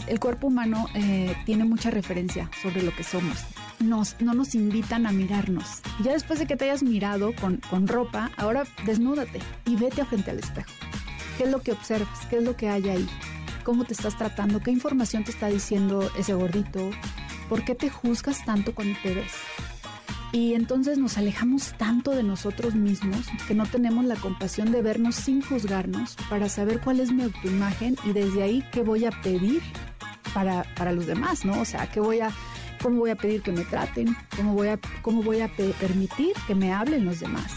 El, cuerpo humano eh, tiene mucha referencia sobre lo que somos. Nos, no nos invitan a mirarnos. Ya después de que te hayas mirado con, con ropa, ahora desnúdate y vete a frente al espejo. ¿Qué es lo que observas? ¿Qué es lo que hay ahí? ¿Cómo te estás tratando? ¿Qué información te está diciendo ese gordito? ¿Por qué te juzgas tanto cuando te ves? Y entonces nos alejamos tanto de nosotros mismos que no tenemos la compasión de vernos sin juzgarnos para saber cuál es mi autoimagen y desde ahí qué voy a pedir para, para los demás, ¿no? O sea, qué voy a, cómo voy a pedir que me traten, cómo voy a, cómo voy a permitir que me hablen los demás.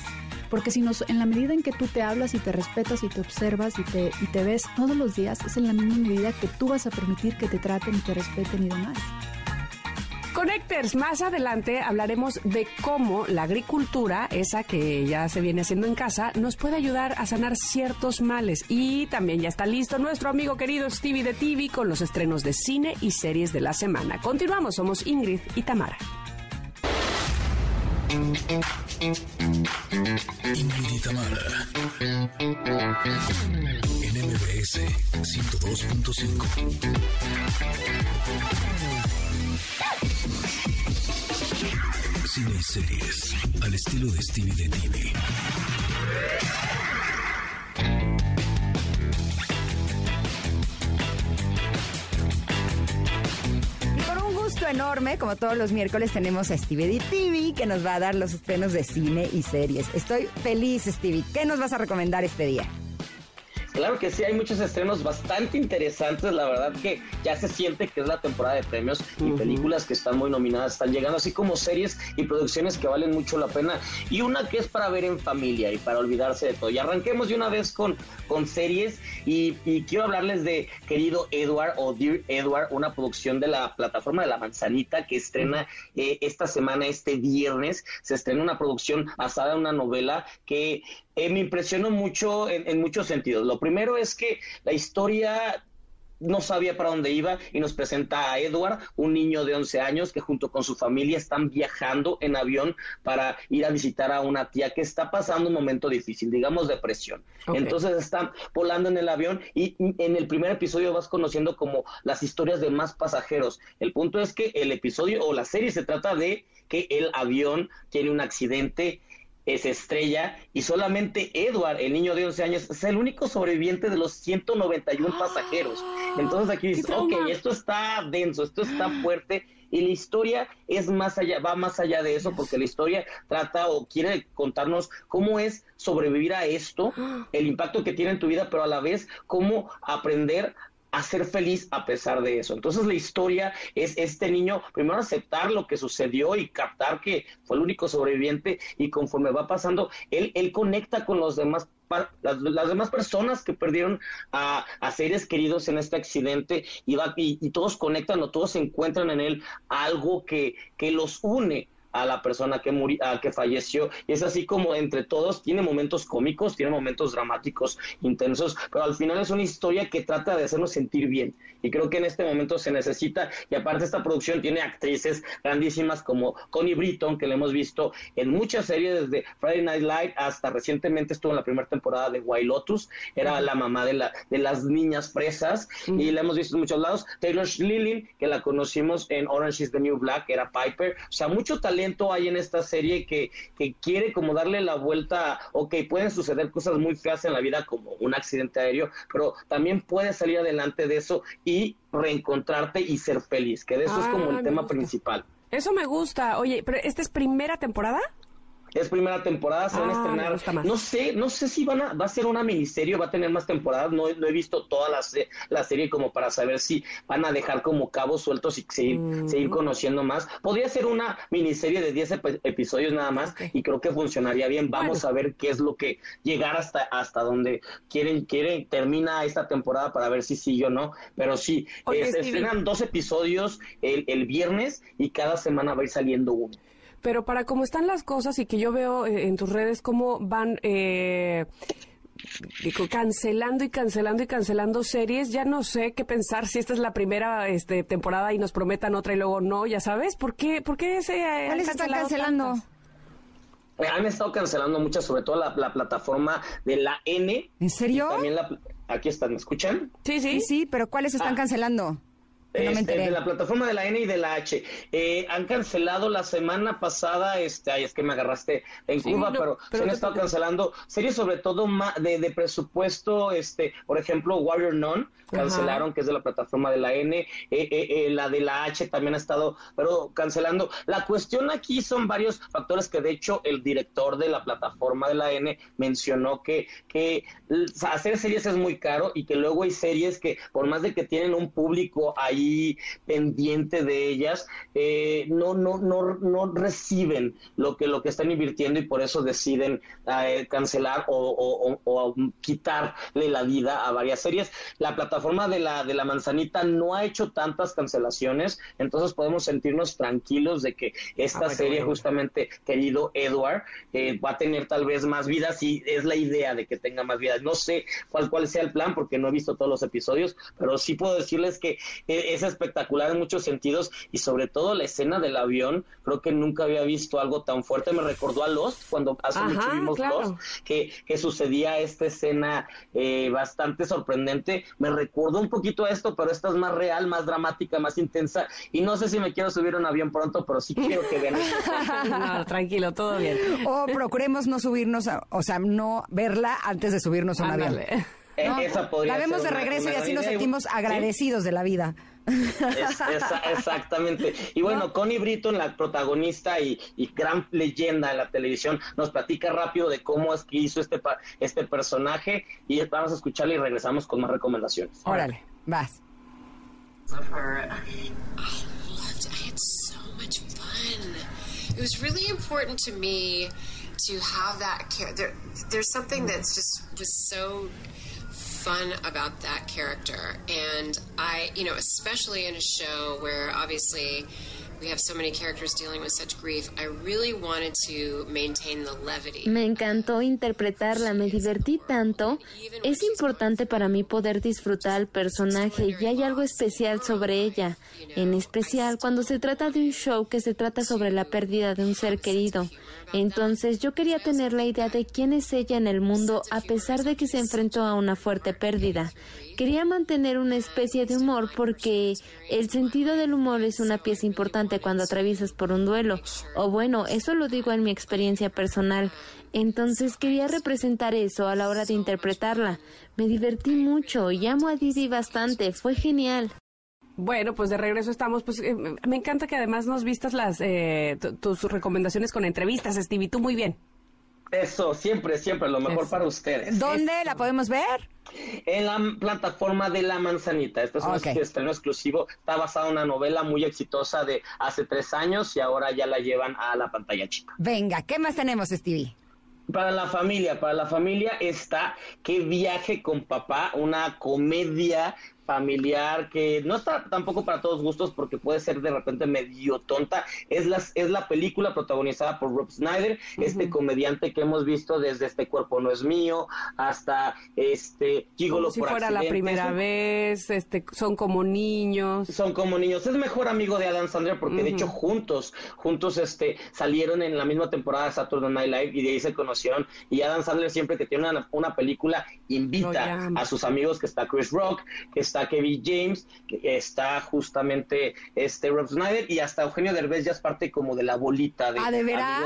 Porque si nos, en la medida en que tú te hablas y te respetas y te observas y te, y te ves todos los días, es en la misma medida que tú vas a permitir que te traten y te respeten y demás. Connectors, más adelante hablaremos de cómo la agricultura, esa que ya se viene haciendo en casa, nos puede ayudar a sanar ciertos males. Y también ya está listo nuestro amigo querido Stevie de TV con los estrenos de cine y series de la semana. Continuamos, somos Ingrid y Tamara. Ingrid y Tamara. En MBS 102.5. Cine y series al estilo de Stevie de TV. Enorme, como todos los miércoles tenemos a Stevie TV que nos va a dar los estrenos de cine y series. Estoy feliz, Stevie. ¿Qué nos vas a recomendar este día? Claro que sí, hay muchos estrenos bastante interesantes. La verdad que ya se siente que es la temporada de premios y películas que están muy nominadas están llegando, así como series y producciones que valen mucho la pena. Y una que es para ver en familia y para olvidarse de todo. Y arranquemos de una vez con, con series. Y, quiero hablarles de Querido Edward o Dear Edward, una producción de la plataforma de la manzanita que estrena eh, esta semana, este viernes. Se estrena una producción basada en una novela que eh, me impresionó mucho en, muchos sentidos. Lo primero es que la historia no sabía para dónde iba y nos presenta a Edward, un niño de 11 años que junto con su familia están viajando en avión para ir a visitar a una tía que está pasando un momento difícil, digamos depresión. Entonces están volando en el avión y en el primer episodio vas conociendo como las historias de más pasajeros. El punto es que el episodio o la serie se trata de que el avión tiene un accidente es estrella y solamente Edward, el niño de 11 años, es el único sobreviviente de los 191 pasajeros. Entonces aquí dices, ok, esto está denso, esto está fuerte y la historia es más allá, va más allá de eso porque la historia trata o quiere contarnos cómo es sobrevivir a esto, el impacto que tiene en tu vida, pero a la vez cómo aprender a ser feliz a pesar de eso. Entonces la historia es este niño primero aceptar lo que sucedió y captar que fue el único sobreviviente y conforme va pasando, él, él conecta con los demás las, demás personas que perdieron a, seres queridos en este accidente y, va, y, todos conectan o todos encuentran en él algo que, que los une a la persona que murió, que falleció. Y es así como entre todos tiene momentos cómicos, tiene momentos dramáticos, intensos, pero al final es una historia que trata de hacernos sentir bien. Y creo que en este momento se necesita, y aparte esta producción tiene actrices grandísimas como Connie Britton, que le hemos visto en muchas series desde Friday Night Light hasta recientemente estuvo en la primera temporada de White Lotus, era la mamá de, la, de las niñas presas, y la hemos visto en muchos lados. Taylor Schilling, que la conocimos en Orange is the New Black, era Piper. O sea, mucho talento hay en esta serie que, que quiere como darle la vuelta, ok, pueden suceder cosas muy feas en la vida como un accidente aéreo, pero también puedes salir adelante de eso y reencontrarte y ser feliz, que de eso es como el Ah, tema gusta. principal. Eso me gusta. Oye, pero ¿esta es primera temporada? Es primera temporada, se van a Ah, estrenar. No sé, no sé si van a, va a ser una miniserie, va a tener más temporadas. No, he- no he visto toda la, la serie como para saber si van a dejar como cabos sueltos y seguir, Mm. seguir conociendo más. Podría ser una miniserie de 10 epi- episodios nada más y creo que funcionaría bien. Vamos a ver qué es lo que llegar hasta hasta donde quieren quieren termina esta temporada para ver si sigue o no. Pero sí, Oye, eh, se estrenan dos episodios el, el viernes y cada semana va a ir saliendo uno. Pero para cómo están las cosas y que yo veo eh, en tus redes cómo van eh, digo, cancelando y cancelando y cancelando series, ya no sé qué pensar si esta es la primera este, temporada y nos prometan otra y luego no, ya sabes. ¿Por qué, por qué se eh, han ¿Cuáles están cancelando? tantas? Eh, Han estado cancelando muchas, sobre todo la, la plataforma de la N. ¿En serio? También la, aquí están, ¿me escuchan? Sí, sí. Sí, sí, pero ¿cuáles están Ah. cancelando? No Este, enteré. de la plataforma de la N y de la H. Eh, han cancelado la semana pasada, este, ay, es que me agarraste en Sí, Cuba, no, pero, pero se han no estado cancelando series sobre todo de, de presupuesto, este, por ejemplo, Warrior None, cancelaron, que es de la plataforma de la N, eh, eh, eh, la de la H también ha estado, pero cancelando. La cuestión aquí son varios factores que de hecho el director de la plataforma de la N mencionó que, que hacer series es muy caro y que luego hay series que por más de que tienen un público ahí pendiente de ellas, eh, no, no, no, no reciben lo que, lo que están invirtiendo y por eso deciden eh, cancelar o, o- o- o quitarle la vida a varias series. La plataforma de la, de la manzanita no ha hecho tantas cancelaciones, entonces podemos sentirnos tranquilos de que esta Ah, serie, justamente, querido Edward, eh, va a tener tal vez más vidas y es la idea de que tenga más vidas. No sé cuál, cuál sea el plan porque no he visto todos los episodios, pero sí puedo decirles que eh, es espectacular en muchos sentidos y sobre todo la escena del avión, creo que nunca había visto algo tan fuerte. Me recordó a Lost cuando hace Ajá, mucho vimos claro. Lost, que, que sucedía esta escena eh, bastante sorprendente. Me recordó un poquito a esto, pero esta es más real, más dramática, más intensa. Y no sé si me quiero subir a un avión pronto, pero sí quiero que vean. No, tranquilo, todo bien. O procuremos no subirnos, a- o sea, no verla antes de subirnos a un avión. Ándale. ¿No? Esa podría la vemos ser de una- regreso una y así nos sentimos Sí. agradecidos de la vida. Es- esa- exactamente. Y bueno, Connie Britton, la protagonista y, y gran leyenda en la televisión, nos platica rápido de cómo es que hizo este, pa- este personaje y vamos a escucharle y regresamos con más recomendaciones. Órale, vas. love her. I loved I had so much fun. It was really important to me to have that char- there there's something that's just was so fun about that character and I you know especially in a show where obviously we have so many characters dealing with such grief I really wanted to maintain the levity Me encantó interpretarla, me divertí tanto. Es importante para mí poder disfrutar al personaje y hay algo especial sobre ella, en especial cuando se trata de un show que se trata sobre la pérdida de un ser querido. Entonces yo quería tener la idea de quién es ella en el mundo a pesar de que se enfrentó a una fuerte pérdida. Quería mantener una especie de humor porque el sentido del humor es una pieza importante cuando atraviesas por un duelo. O bueno, eso lo digo en mi experiencia personal. Entonces quería representar eso a la hora de interpretarla. Me divertí mucho y amo a Didi bastante. Fue genial. Bueno, pues de regreso estamos. Pues eh, me encanta que además nos vistas las eh, tu- tus recomendaciones con entrevistas, Stevie. Tú muy bien. Eso, siempre, siempre, lo mejor Eso. para ustedes. ¿Dónde la podemos ver? En la plataforma de La Manzanita. Este es un Ok. estreno exclusivo. Está basada en una novela muy exitosa de hace tres años y ahora ya la llevan a la pantalla chica. Venga, ¿qué más tenemos, Stevie? Para la familia, para la familia está Que viaje con papá, una comedia familiar, que no está tampoco para todos gustos porque puede ser de repente medio tonta. Es la, es la película protagonizada por Rob Snyder, este comediante que hemos visto desde Este Cuerpo No Es Mío hasta este Gigolo si fuera la primera vez, este, son como niños. Son como niños. Es mejor amigo de Adam Sandler porque de hecho juntos, juntos este, salieron en la misma temporada de Saturday Night Live y de ahí se conocieron. Y Adam Sandler siempre que tiene una, una película invita a sus amigos que está Chris Rock, que está Kevin James, que está justamente este Rob Snyder y hasta Eugenio Derbez ya es parte como de la bolita de ¿Ah, de veras?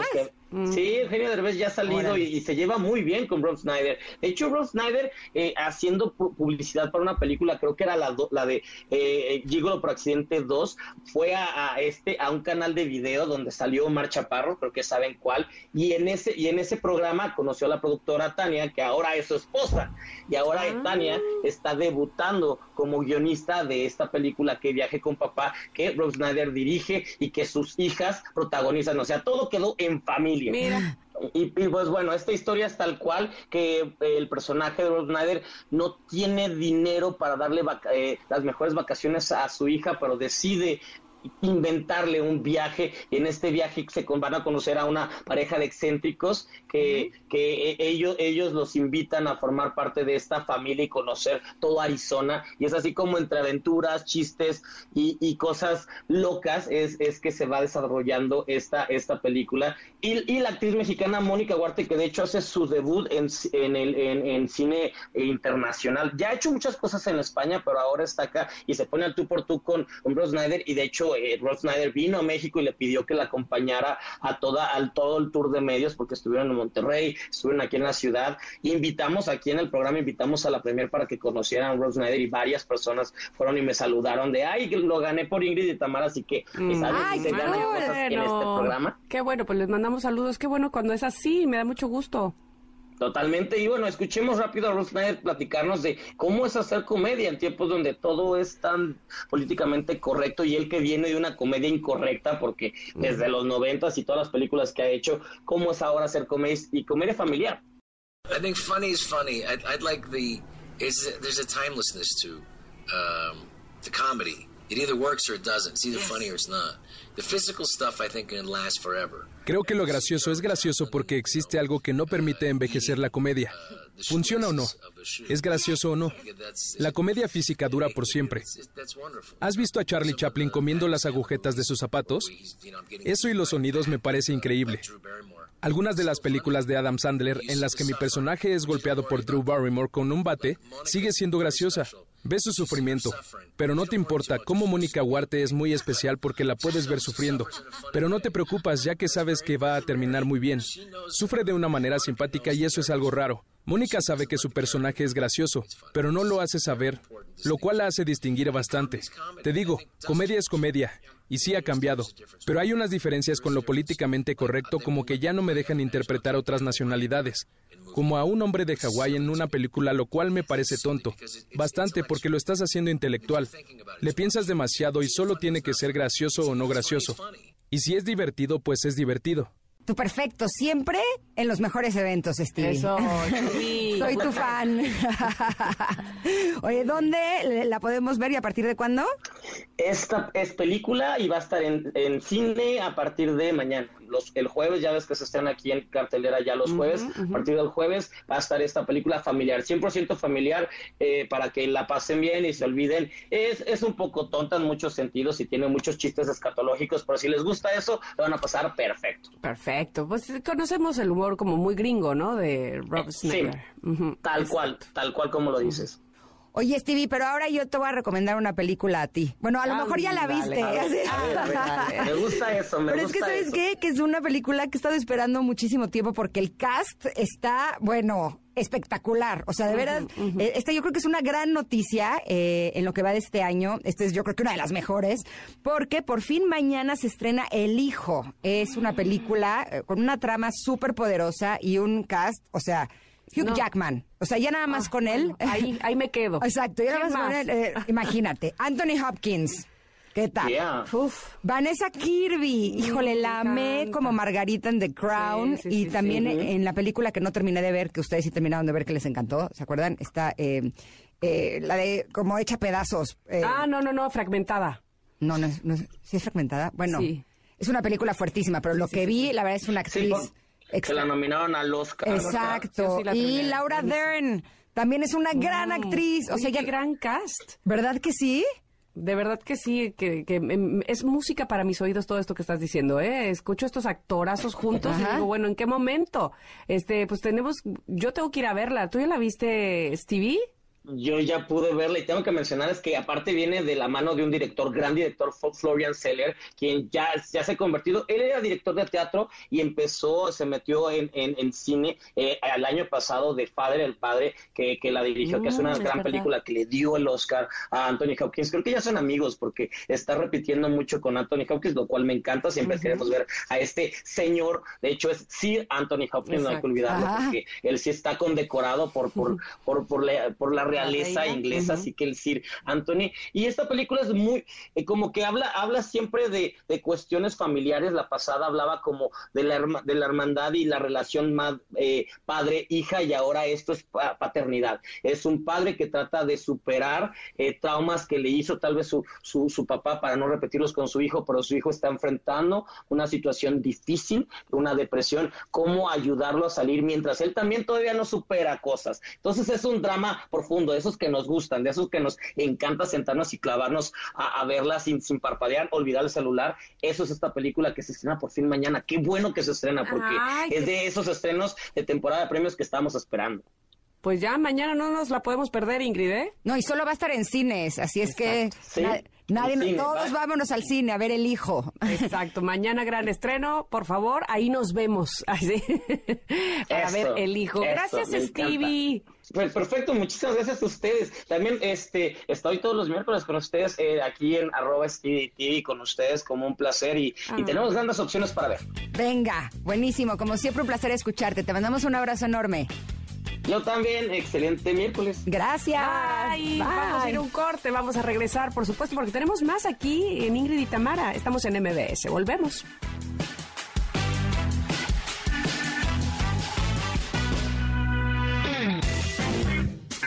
Sí, Eugenio Derbez ya ha salido y, y, se lleva muy bien con Rob Snyder. De hecho, Rob Snyder eh, haciendo pu publicidad para una película, creo que era la, la de eh, Gigolo por accidente 2, fue a, a, este a un canal de video donde salió Omar Chaparro, creo que saben cuál, y en ese y en ese programa conoció a la productora Tania, que ahora es su esposa, y ahora ah. Tania está debutando como guionista de esta película que viaje con papá, que Rob Snyder dirige y que sus hijas protagonizan, o sea, todo quedó en familia. Mira. Y, y, pues bueno, esta historia es tal cual que el personaje de Rob Snyder no tiene dinero para darle eh, las mejores vacaciones a su hija, pero decide inventarle un viaje y en este viaje se van a conocer a una pareja de excéntricos que, uh -huh. que ellos, ellos los invitan a formar parte de esta familia y conocer todo Arizona. Y es así como entre aventuras, chistes y, y cosas locas es, es, que se va desarrollando esta, esta película. Y, y, la actriz mexicana Mónica Huarte que de hecho hace su debut en, en, el, en, en cine internacional. Ya ha hecho muchas cosas en España pero ahora está acá y se pone al tú por tú con, con Bruce Snyder y de hecho eh, Rod Snyder vino a México y le pidió que la acompañara a toda al todo el tour de medios porque estuvieron en Monterrey, estuvieron aquí en la ciudad. Invitamos aquí en el programa, invitamos a la premier para que conocieran a Rod Snyder y varias personas fueron y me saludaron de, ay, lo gané por Ingrid y Tamara, así que mm. ay, se ganan cosas en este programa. Qué bueno, pues les mandamos saludos, qué bueno cuando es así, me da mucho gusto. Totalmente, y bueno, escuchemos rápido a Ruth Snyder platicarnos de cómo es hacer comedia en tiempos donde todo es tan políticamente correcto y él que viene de una comedia incorrecta, porque desde los noventas y todas las películas que ha hecho, cómo es ahora hacer comedia y comedia familiar. I think funny is funny. I'd, I'd like the, is, there's a timelessness to um, the comedy. It either works or it doesn't. It's either funny or it's not. The physical stuff I think can last forever. Creo que lo gracioso es gracioso porque existe algo que no permite envejecer la comedia. ¿Funciona o no? ¿Es gracioso o no? La comedia física dura por siempre. ¿Has visto a Charlie Chaplin comiendo las agujetas de sus zapatos? Eso y los sonidos me parece increíble. Algunas de las películas de Adam Sandler en las que mi personaje es golpeado por Drew Barrymore con un bate sigue siendo graciosa. Ves su sufrimiento, pero no te importa cómo Mónica Huarte es muy especial porque la puedes ver sufriendo. Pero no te preocupas ya que sabes que va a terminar muy bien. Sufre de una manera simpática y eso es algo raro. Mónica sabe que su personaje es gracioso, pero no lo hace saber, lo cual la hace distinguir bastante. Te digo, comedia es comedia, y sí ha cambiado, pero hay unas diferencias con lo políticamente correcto como que ya no me dejan interpretar otras nacionalidades, como a un hombre de Hawái en una película, lo cual me parece tonto, bastante porque lo estás haciendo intelectual. Le piensas demasiado y solo tiene que ser gracioso o no gracioso. Y si es divertido, pues es divertido. Tu perfecto, siempre en los mejores eventos, Stevie. Eso, sí. Soy tu fan. Oye, ¿dónde la podemos ver y a partir de cuándo? Esta es película y va a estar en, en cine a partir de mañana. Los, el jueves, ya ves que se están aquí en cartelera ya los jueves. Uh -huh, uh -huh. A partir del jueves va a estar esta película familiar, 100% familiar, eh, para que la pasen bien y se olviden. Es, es un poco tonta en muchos sentidos y tiene muchos chistes escatológicos, pero si les gusta eso, lo van a pasar perfecto. Perfecto. Pues conocemos el humor como muy gringo, ¿no? De Rob Snyder. Sí, uh -huh. tal Exacto. cual, tal cual como lo dices. Oye, Stevie, pero ahora yo te voy a recomendar una película a ti. Bueno, a lo ah, mejor ya la viste. Dale, a ver, a ver, a ver, dale. Me gusta eso, me Pero gusta es que, ¿sabes eso. qué? Que es una película que he estado esperando muchísimo tiempo porque el cast está, bueno, espectacular. O sea, de uh -huh, uh -huh. esta yo creo que es una gran noticia eh, en lo que va de este año. Esta es yo creo que una de las mejores, porque por fin mañana se estrena El Hijo. Es una película eh, con una trama súper poderosa y un cast, o sea, Hugh no. Jackman. O sea, ya nada más ah, con él. Ahí, ahí me quedo. Exacto, ya nada más, más, con él. Eh, imagínate. Anthony Hopkins. ¿Qué tal? Vanessa Kirby, híjole, la amé como Margarita en The Crown y también en la película que no terminé de ver, que ustedes sí terminaron de ver, que les encantó, ¿se acuerdan? Está eh, eh, la de como hecha pedazos. Eh. Ah, no, no, no, fragmentada. No, no, no, ¿sí es fragmentada? Bueno, es una película fuertísima, pero lo que vi, la verdad, es una actriz... Se la nominaron al Oscar. Exacto. y Laura Dern también es una gran actriz. O sea, ya gran cast. ¿Verdad que sí? De verdad que sí, que, es música para mis oídos todo esto que estás diciendo, ¿eh? Escucho estos actorazos juntos y digo, bueno, ¿en qué momento? Este, pues tenemos, yo tengo que ir a verla. ¿Tú ya la viste, Stevie? Yo ya pude verla y tengo que mencionar es que aparte viene de la mano de un director, gran director, Florian Seller, quien ya, ya se ha convertido, él era director de teatro y empezó, se metió en, en, cine eh, el año pasado de Padre el Padre, que, que la dirigió, que es una mm, gran película que le dio el Oscar a Anthony Hopkins. Creo que ya son amigos porque está repitiendo mucho con Anthony Hopkins, lo cual me encanta, siempre queremos ver a este señor, de hecho es Sir Anthony Hopkins, no hay que olvidarlo, porque él sí está condecorado por, por, por, por, la, por la realeza inglesa, así que el Sir Anthony. Y esta película es muy, eh, como que habla, habla siempre de, cuestiones familiares. La pasada hablaba como de la, de la hermandad y la relación eh, padre-hija, y ahora esto es paternidad. Es un padre que trata de superar eh, traumas que le hizo tal vez su, su, su papá para no repetirlos con su hijo, pero su hijo está enfrentando una situación difícil, una depresión, cómo ayudarlo a salir mientras él también todavía no supera cosas. Entonces es un drama profundo de esos que nos gustan, de esos que nos encanta sentarnos y clavarnos a, a verla sin, sin parpadear, olvidar el celular. Eso es esta película que se estrena por fin mañana. Qué bueno que se estrena, porque es de esos estrenos de temporada de premios que estamos esperando. Pues ya mañana no nos la podemos perder, Ingrid, ¿eh? No, y solo va a estar en cines, así es que nadie, todos vámonos al cine a ver El Hijo. Exacto, mañana gran estreno, por favor, ahí nos vemos, para ver El Hijo. Gracias, Stevie. Pues perfecto, muchísimas gracias a ustedes. También este estoy todos los miércoles con ustedes eh, aquí en arroba TV con ustedes como un placer y, y, ah. tenemos grandes opciones para ver. Venga, buenísimo, como siempre un placer escucharte. Te mandamos un abrazo enorme. Yo también, excelente miércoles. Gracias. Vamos a ir a un corte, vamos a regresar, por supuesto, porque tenemos más aquí en Ingrid y Tamara. Estamos en MBS, volvemos.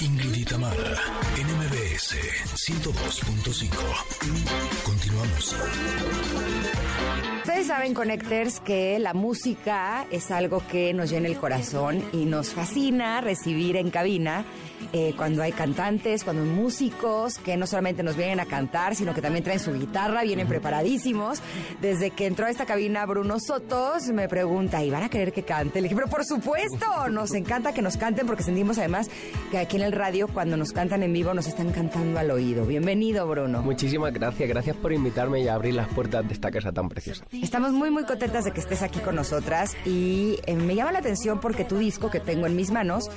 Ingrid y Tamara, NMBS 102.5. Continuamos. Ustedes saben, Connectors, que la música es algo que nos llena el corazón y nos fascina recibir en cabina eh, cuando hay cantantes, cuando hay músicos que no solamente nos vienen a cantar, sino que también traen su guitarra, vienen preparadísimos. Desde que entró a esta cabina Bruno Sotos me pregunta, ¿y van a querer que cante? Le dije, pero por supuesto, nos encanta que nos canten porque sentimos además que aquí en el radio cuando nos cantan en vivo nos están cantando al oído. Bienvenido, Bruno. Muchísimas gracias, gracias por invitarme y abrir las puertas de esta casa tan preciosa. Estamos muy, muy contentas de que estés aquí con nosotras y eh, me llama la atención porque tu disco que tengo en mis manos,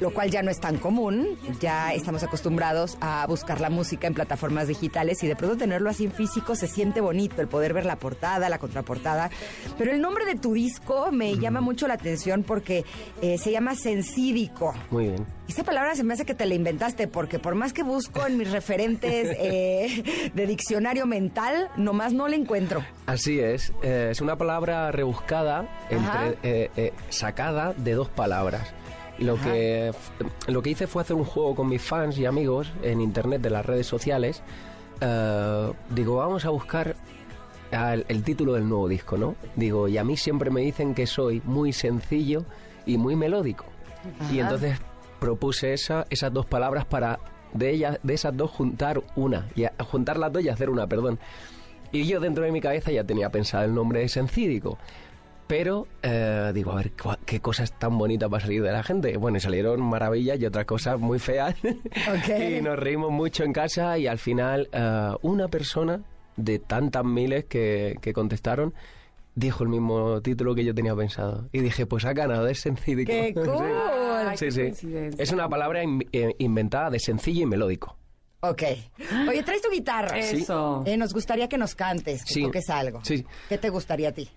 lo cual ya no es tan común, ya estamos acostumbrados a buscar la música en plataformas digitales y de pronto tenerlo así en físico se siente bonito, el poder ver la portada, la contraportada. Pero el nombre de tu disco me llama mucho la atención porque eh, se llama Sencídico. Muy bien. Esta palabra se me hace que te la inventaste porque por más que busco en mis referentes eh, de diccionario mental, nomás no la encuentro. Así es, eh, es una palabra rebuscada, entre, sacada de dos palabras. Lo que, lo que hice fue hacer un juego con mis fans y amigos en internet de las redes sociales. Eh, digo, vamos a buscar el, título del nuevo disco, ¿no? Digo, y a mí siempre me dicen que soy muy sencillo y muy melódico. Y entonces propuse esa, esas dos palabras para de ellas, de esas dos juntar una, y juntar las dos y hacer una, perdón. Y yo dentro de mi cabeza ya tenía pensado el nombre de Sencídico. Pero eh, digo, a ver, qué cosas tan bonitas va a salir de la gente. Bueno, y salieron maravillas y otras cosas muy feas. y nos reímos mucho en casa y al final eh, una persona de tantas miles que, contestaron dijo el mismo título que yo tenía pensado. Y dije, pues ha ganado, es sencillo. ¡Qué cool! sí, sí. Es una palabra eh, inventada de sencillo y melódico. Ok. Oye, traes tu guitarra. Eso. Eh, nos gustaría que nos cantes, que Sí. toques algo. Sí. ¿Qué te gustaría a ti?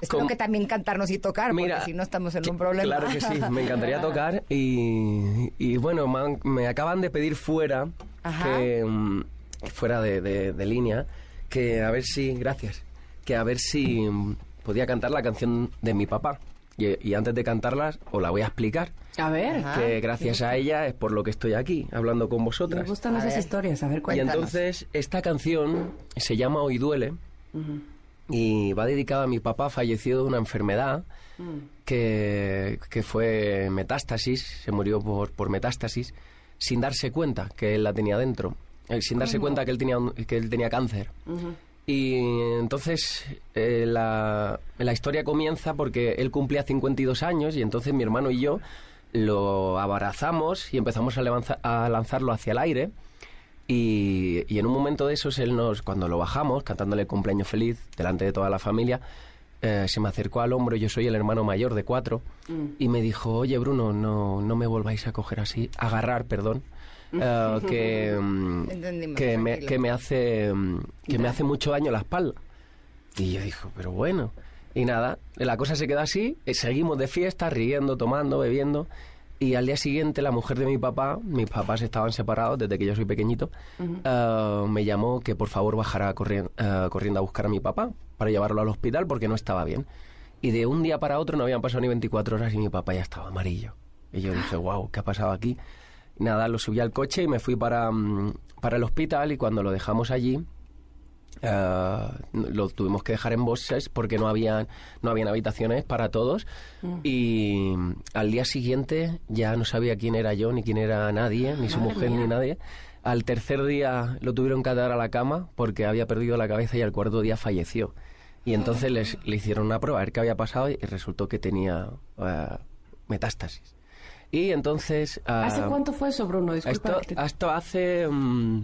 Espero ¿Cómo? que también cantarnos y tocar, Mira, porque si no estamos en un problema. Claro que sí, me encantaría tocar y, y bueno, me, acaban de pedir fuera, Ajá. que mm, fuera de, de- de línea, que a ver si, gracias, que a ver si mm, podía cantar la canción de mi papá. Y, y antes de cantarla, os la voy a explicar, A ver. Ajá. que gracias a ella es por lo que estoy aquí, hablando con Me vosotras. gustan A esas ver. historias. A ver, Y cuéntanos. entonces esta canción se llama Hoy duele y va dedicada a mi papá fallecido de una enfermedad que, que fue metástasis, se murió por, por metástasis sin darse cuenta que él la tenía dentro, eh, sin darse cuenta que él tenía, un- que él tenía cáncer. Y entonces eh, la, la historia comienza porque él cumplía 52 años y entonces mi hermano y yo lo abrazamos y empezamos a, levanza- a lanzarlo hacia el aire. Y, y en un momento de esos, él nos, cuando lo bajamos, cantándole cumpleaños feliz delante de toda la familia, eh, se me acercó al hombro, yo soy el hermano mayor de cuatro, y me dijo, oye Bruno, no, no me volváis a coger así, agarrar, perdón, eh, que, que, me, que me hace que me hace mucho daño la espalda. Y yo dijo, pero bueno. Y nada, la cosa se quedó así, eh, seguimos de fiesta, riendo, tomando, bebiendo. Y al día siguiente la mujer de mi papá, mis papás estaban separados desde que yo soy pequeñito, eh, me llamó que por favor bajara corrien- eh, corriendo a buscar a mi papá para llevarlo al hospital porque no estaba bien. Y de un día para otro no habían pasado ni 24 horas y mi papá ya estaba amarillo. Y yo dije, wow, ¿qué ha pasado aquí? Y nada, lo subí al coche y me fui para, mm, para el hospital y cuando lo dejamos allí, eh, lo tuvimos que dejar en bosses porque no habían, no habían habitaciones para todos y mm, al día siguiente ya no sabía quién era yo, ni quién era nadie, ni su Madre mujer, mía. ni nadie. Al tercer día lo tuvieron que dar a la cama porque había perdido la cabeza y al cuarto día falleció. Y entonces les, le hicieron una prueba a ver qué había pasado y resultó que tenía eh, metástasis. Y entonces... ¿Hace ah, cuánto fue eso, Bruno? Disculpa. esto, que te- esto hace... mm,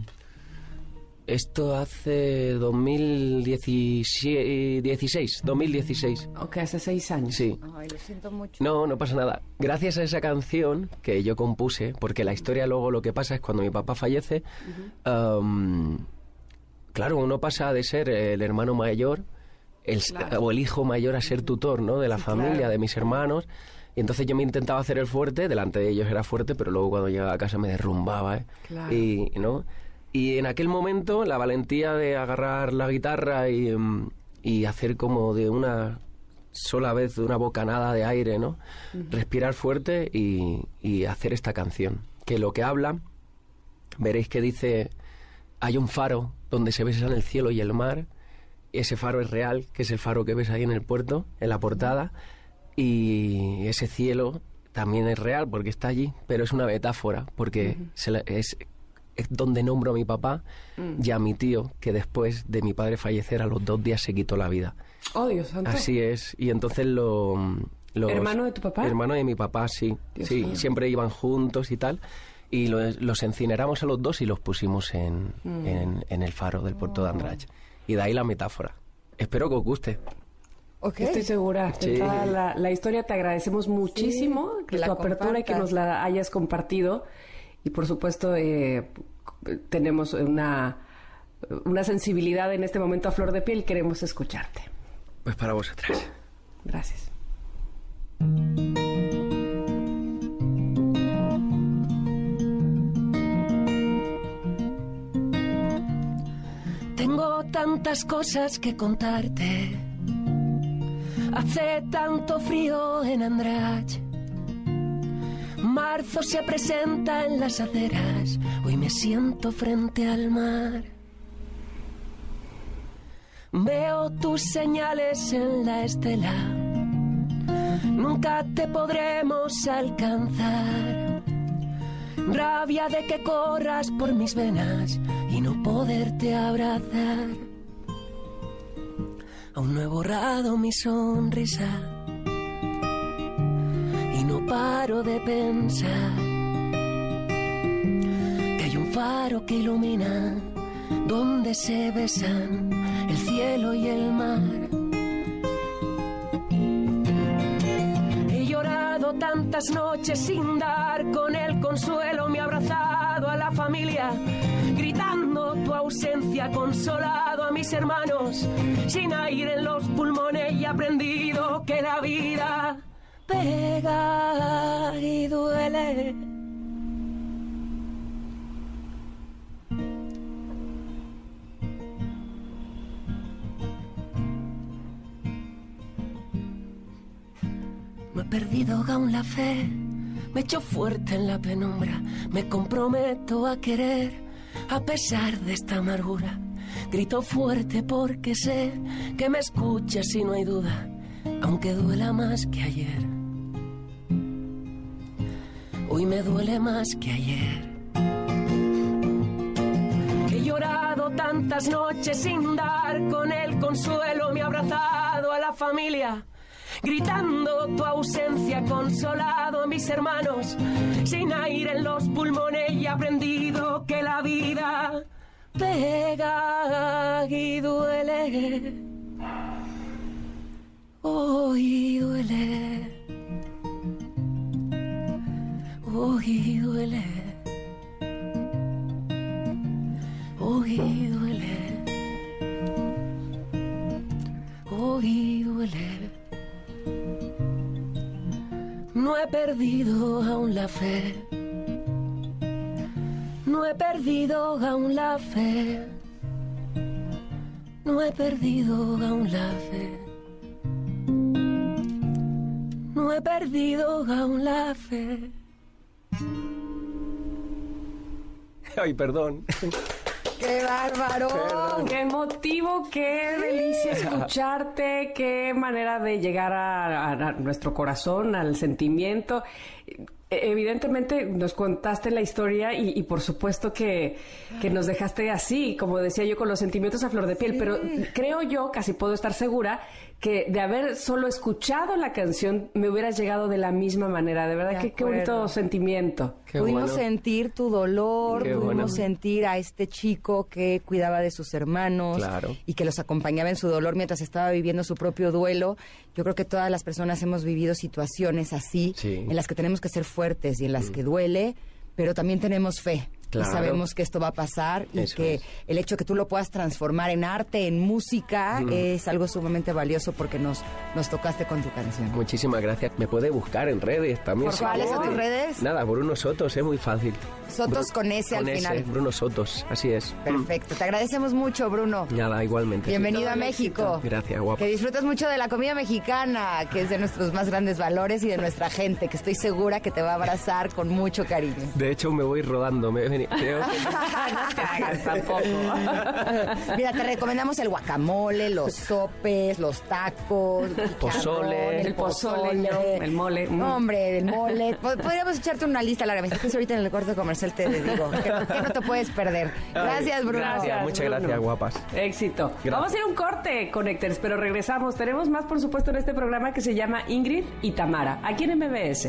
esto hace 2016, 16, 2016. Ok, hace seis años. Sí. Ay, lo siento mucho. No, no pasa nada. Gracias a esa canción que yo compuse, porque la historia luego lo que pasa es cuando mi papá fallece, claro, uno pasa de ser el hermano mayor el, o el hijo mayor a ser tutor, ¿no? De la familia, de mis hermanos. Y entonces yo me intentaba hacer el fuerte, delante de ellos era fuerte, pero luego cuando llegaba a casa me derrumbaba, ¿eh? Claro. Y, ¿no? y en aquel momento la valentía de agarrar la guitarra y, mm, y hacer como de una sola vez, de una bocanada de aire, ¿no? Respirar fuerte y, y hacer esta canción. Que lo que habla, veréis que dice, hay un faro donde se besan el cielo y el mar. Y ese faro es real, que es el faro que ves ahí en el puerto, en la portada. Y ese cielo también es real porque está allí, pero es una metáfora, porque se la- es, es donde nombro a mi papá y a mi tío, que después de mi padre fallecer a los dos días se quitó la vida. Oh, Dios santo. Así es, y entonces lo... los- ¿Hermano de tu papá? Hermano de mi papá, sí. Dios sí, mío. siempre iban juntos y tal. Y lo- los incineramos a los dos y los pusimos en, Mm. en, en el faro del puerto de Andrach. Y de ahí la metáfora. Espero que os guste. Estoy segura. de Sí. toda la, la historia te agradecemos muchísimo que que la tu apertura y que nos la hayas compartido. Y por supuesto, eh, tenemos una, una sensibilidad en este momento a flor de piel. Queremos escucharte. Pues para vosotras. Gracias. Tengo tantas cosas que contarte. Hace tanto frío en Andrach. Marzo se presenta en las aceras. Hoy me siento frente al mar. Veo tus señales en la estela. Nunca te podremos alcanzar. Rabia de que corras por mis venas y no poderte abrazar. Aún no he borrado mi sonrisa. Y no paro de pensar que hay un faro que ilumina donde se besan el cielo y el mar. He llorado tantas noches sin dar con el consuelo, me he abrazado a la familia, gritando ausencia consolado a mis hermanos, sin aire en los pulmones y aprendido que la vida pega y duele. No he perdido aún la fe, me echo fuerte en la penumbra, me comprometo a querer a pesar de esta amargura. Grito fuerte porque sé que me escuchas y no hay duda, aunque duela más que ayer. Hoy me duele más que ayer. He llorado tantas noches sin dar con el consuelo, me he abrazado a la familia gritando tu ausencia, consolado a mis hermanos, sin aire en los pulmones y aprendido que la vida pega y duele. Hoy duele. Hoy duele. Hoy duele. Hoy duele. No he perdido aún la fe. No he perdido aún la fe. No he perdido aún la fe. No he perdido aún la fe. Ay, perdón. ¡Qué bárbaro! ¡Qué motivo! ¡Qué delicia escucharte! ¡Qué manera de llegar a, a nuestro corazón, al sentimiento! Evidentemente nos contaste la historia y, y por supuesto que, que, nos dejaste así, como decía yo, con los sentimientos a flor de piel, pero creo yo, casi puedo estar segura, que de haber solo escuchado la canción me hubieras llegado de la misma manera. De verdad, que qué bonito sentimiento. Qué pudimos bueno. sentir tu dolor, qué pudimos bueno. sentir a este chico que cuidaba de sus hermanos claro. y que los acompañaba en su dolor mientras estaba viviendo su propio duelo. Yo creo que todas las personas hemos vivido situaciones así, sí. en las que tenemos que ser fuertes y en las mm. que duele, pero también tenemos fe. Claro. Y sabemos que esto va a pasar y Eso que es. el hecho que tú lo puedas transformar en arte, en música, Mm. es algo sumamente valioso porque nos, nos tocaste con tu canción. Muchísimas gracias. Me puede buscar en redes también. ¿Por cuáles son tus redes? Nada, Bruno Sotos, es muy fácil. Sotos Bru- con S al con final. S, Bruno Sotos, así es. Perfecto. Te agradecemos mucho, Bruno. Nada, igualmente. Bienvenido a México. Gracias, guapo. Que disfrutes mucho de la comida mexicana, que es de nuestros más grandes valores y de nuestra gente, que estoy segura que te va a abrazar con mucho cariño. De hecho, me voy rodando. Me he veni- creo que- no te hagas tampoco. Mira, te recomendamos el guacamole, los sopes, los tacos, el Pozole. chicharrón, El pozole, el mole. mm. No, hombre, el mole. Pod- Podríamos echarte una lista larga. Entonces ahorita en el corte comercial te digo que, que no te puedes perder. Gracias, Bruno. Gracias. Muchas Bruno. gracias, guapas. Éxito. Gracias. Vamos a ir a un corte, Connectors, pero regresamos. Tenemos más, por supuesto, en este programa que se llama Ingrid y Tamara, aquí en MBS.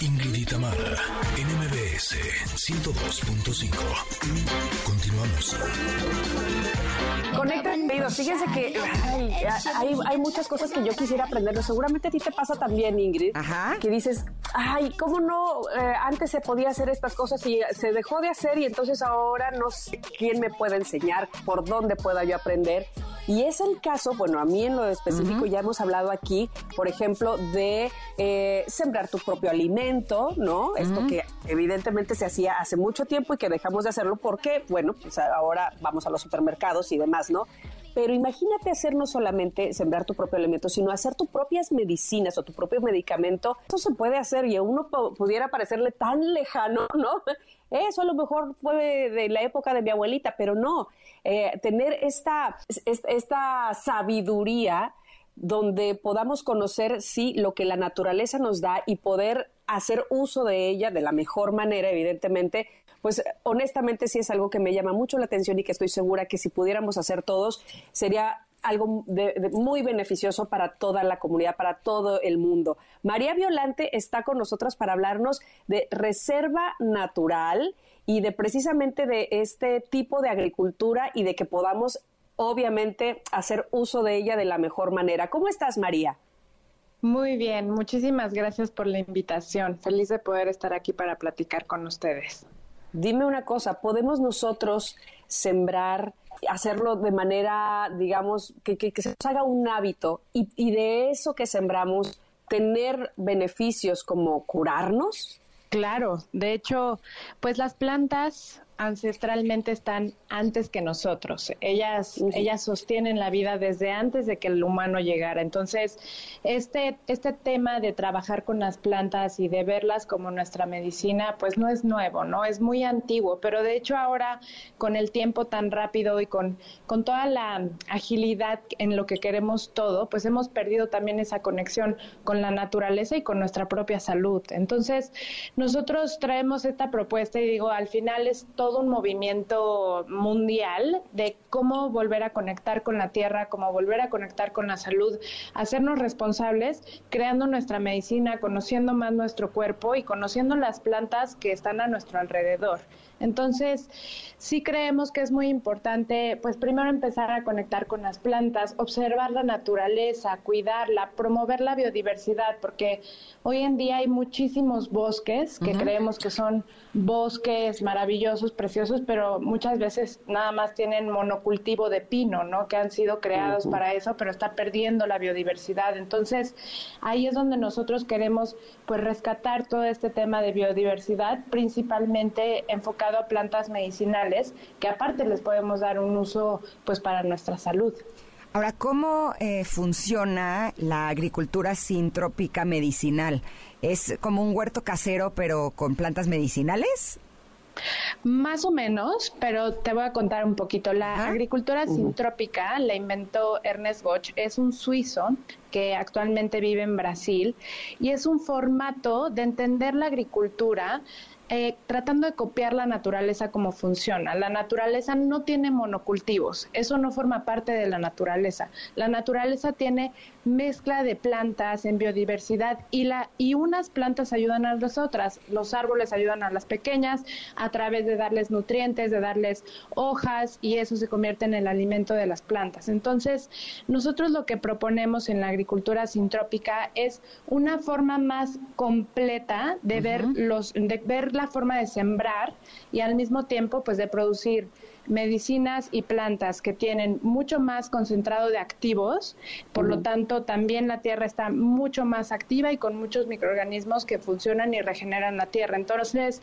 Ingrid y Tamara, en MBS 102.5. Continuamos. Conecta, queridos. Fíjense que ay, hay, hay muchas cosas que yo quisiera aprender. Seguramente a ti te pasa también, Ingrid. Ajá. Que dices, ay, ¿cómo no? Eh, antes se podía hacer estas cosas y se dejó de hacer y entonces ahora no sé quién me puede enseñar, por dónde pueda yo aprender. Y es el caso, bueno, a mí en lo específico ya hemos hablado aquí, por ejemplo, de eh, sembrar tu propio alimento, ¿no? Esto que evidentemente se hacía hace mucho tiempo y que dejamos de hacerlo porque, bueno, pues ahora vamos a los supermercados y demás, ¿no? Pero imagínate hacer no solamente sembrar tu propio alimento, sino hacer tus propias medicinas o tu propio medicamento. Eso se puede hacer y a uno pu- pudiera parecerle tan lejano, ¿no? Eso a lo mejor fue de la época de mi abuelita, pero no. Eh, tener esta, es- esta sabiduría donde podamos conocer, sí, lo que la naturaleza nos da y poder hacer uso de ella de la mejor manera, evidentemente, pues honestamente sí es algo que me llama mucho la atención y que estoy segura que si pudiéramos hacer todos, sería algo de- muy beneficioso para toda la comunidad, para todo el mundo. María Violante está con nosotros para hablarnos de reserva natural y de precisamente de este tipo de agricultura y de que podamos obviamente hacer uso de ella de la mejor manera. ¿Cómo estás, María? Muy bien, muchísimas gracias por la invitación. Feliz de poder estar aquí para platicar con ustedes. Dime una cosa, ¿podemos nosotros sembrar, hacerlo de manera, digamos, que, se nos haga un hábito y, y de eso que sembramos tener beneficios como curarnos? Claro, de hecho, pues las plantas ancestralmente están antes que nosotros. Ellas, ellas sostienen la vida desde antes de que el humano llegara. Entonces, este, este tema de trabajar con las plantas y de verlas como nuestra medicina, pues no es nuevo, ¿no? Es muy antiguo, pero de hecho ahora, con el tiempo tan rápido y con, con toda la agilidad en lo que queremos todo, pues hemos perdido también esa conexión con la naturaleza y con nuestra propia salud. Entonces, nosotros traemos esta propuesta y digo, al final es todo todo un movimiento mundial de cómo volver a conectar con la tierra, cómo volver a conectar con la salud, hacernos responsables, creando nuestra medicina, conociendo más nuestro cuerpo y conociendo las plantas que están a nuestro alrededor. Entonces, sí creemos que es muy importante, pues primero empezar a conectar con las plantas, observar la naturaleza, cuidarla, promover la biodiversidad, porque hoy en día hay muchísimos bosques que creemos que son bosques maravillosos, preciosos, pero muchas veces nada más tienen monocultivo de pino, ¿no? Que han sido creados para eso, pero está perdiendo la biodiversidad. Entonces, ahí es donde nosotros queremos pues rescatar todo este tema de biodiversidad, principalmente enfocado a plantas medicinales, que aparte les podemos dar un uso pues para nuestra salud. Ahora, ¿cómo eh, funciona la agricultura sintrópica medicinal? ¿Es como un huerto casero pero con plantas medicinales? Más o menos, pero te voy a contar un poquito. La agricultura sintrópica la inventó Ernest Bosch, es un suizo que actualmente vive en Brasil y es un formato de entender la agricultura eh, tratando de copiar la naturaleza como funciona. La naturaleza no tiene monocultivos, eso no forma parte de la naturaleza. La naturaleza tiene mezcla de plantas en biodiversidad y, la, y unas plantas ayudan a las otras. Los árboles ayudan a las pequeñas a través de darles nutrientes, de darles hojas y eso se convierte en el alimento de las plantas. Entonces, nosotros lo que proponemos en la agricultura sintrópica es una forma más completa de ver los de ver la forma de sembrar y al mismo tiempo pues de producir medicinas y plantas que tienen mucho más concentrado de activos, por lo tanto también la tierra está mucho más activa y con muchos microorganismos que funcionan y regeneran la tierra. Entonces,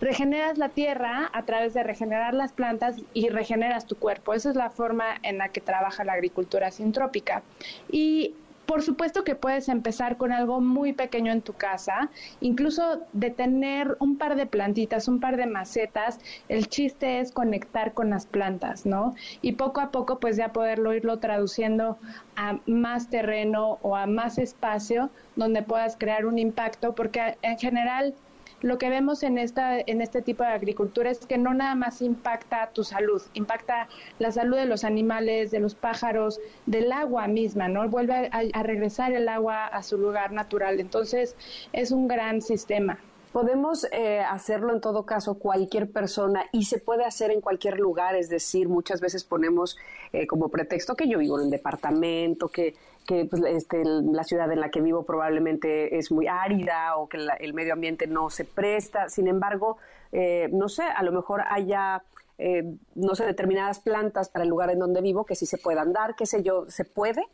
regeneras la tierra a través de regenerar las plantas y regeneras tu cuerpo. Esa es la forma en la que trabaja la agricultura sintrópica. Y por supuesto que puedes empezar con algo muy pequeño en tu casa, incluso de tener un par de plantitas, un par de macetas. El chiste es conectar con las plantas, ¿no? Y poco a poco, pues ya poderlo irlo traduciendo a más terreno o a más espacio donde puedas crear un impacto, porque en general lo que vemos en, esta, en este tipo de agricultura es que no nada más impacta tu salud, impacta la salud de los animales, de los pájaros, del agua misma, ¿no? Vuelve a regresar el agua a su lugar natural. Entonces, es un gran sistema. Podemos eh, hacerlo en todo caso cualquier persona y se puede hacer en cualquier lugar, es decir, muchas veces ponemos eh, como pretexto que yo vivo en un departamento, que, que pues, este, la ciudad en la que vivo probablemente es muy árida o que el medio ambiente no se presta. Sin embargo, eh, no sé, a lo mejor haya, no sé, determinadas plantas para el lugar en donde vivo que sí se puedan dar, qué sé yo, ¿se puede?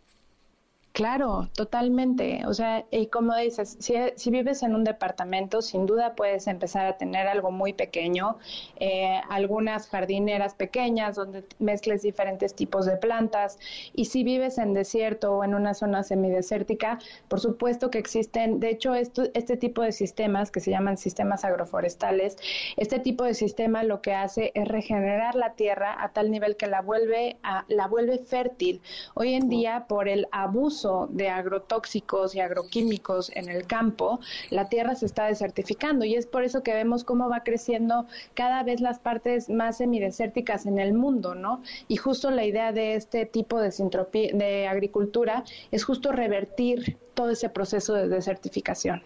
Claro, totalmente. O sea, y como dices, si, si, vives en un departamento, sin duda puedes empezar a tener algo muy pequeño, eh, algunas jardineras pequeñas donde mezcles diferentes tipos de plantas. Y si vives en desierto o en una zona semidesértica, por supuesto que existen, de hecho, esto, este tipo de sistemas que se llaman sistemas agroforestales, este tipo de sistema lo que hace es regenerar la tierra a tal nivel que la vuelve, a, la vuelve fértil. Hoy en día, por el abuso de agrotóxicos y agroquímicos en el campo, la tierra se está desertificando y es por eso que vemos cómo va creciendo cada vez las partes más semidesérticas en el mundo, ¿no? Y justo la idea de este tipo de, de agricultura es justo revertir todo ese proceso de desertificación.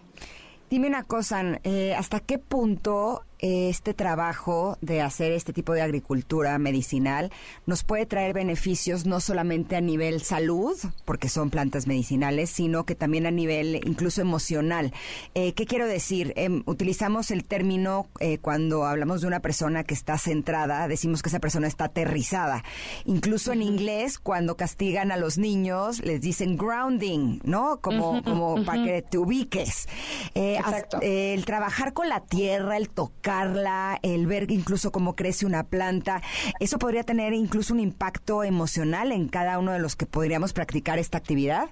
Dime una cosa, eh, ¿hasta qué punto este trabajo de hacer este tipo de agricultura medicinal nos puede traer beneficios no solamente a nivel salud, porque son plantas medicinales, sino que también a nivel incluso emocional. Eh, ¿Qué quiero decir? Em, utilizamos el término eh, cuando hablamos de una persona que está centrada, decimos que esa persona está aterrizada. Incluso en inglés, cuando castigan a los niños, les dicen grounding, ¿no? Como, como para que te ubiques. el trabajar con la tierra, el tocarla, el ver incluso cómo crece una planta, eso podría tener incluso un impacto emocional en cada uno de los que podríamos practicar esta actividad.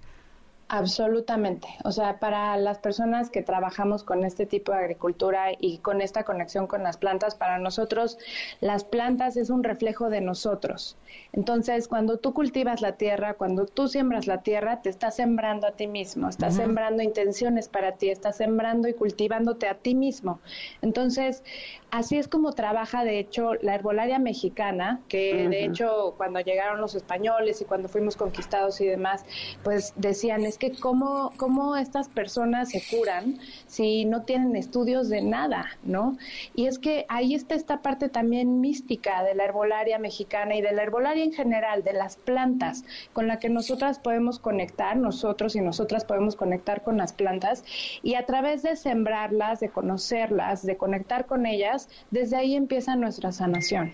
Absolutamente. O sea, para las personas que trabajamos con este tipo de agricultura y con esta conexión con las plantas, para nosotros las plantas es un reflejo de nosotros. Entonces, cuando tú cultivas la tierra, cuando tú siembras la tierra, te estás sembrando a ti mismo, estás sembrando intenciones para ti, estás sembrando y cultivándote a ti mismo. Entonces, así es como trabaja, de hecho, la herbolaria mexicana, que de hecho, cuando llegaron los españoles y cuando fuimos conquistados y demás, pues decían, es que cómo, cómo estas personas se curan si no tienen estudios de nada, ¿no? Y es que ahí está esta parte también mística de la herbolaria mexicana y de la herbolaria en general, de las plantas, con la que nosotras podemos conectar, nosotros y nosotras podemos conectar con las plantas y a través de sembrarlas, de conocerlas, de conectar con ellas, desde ahí empieza nuestra sanación.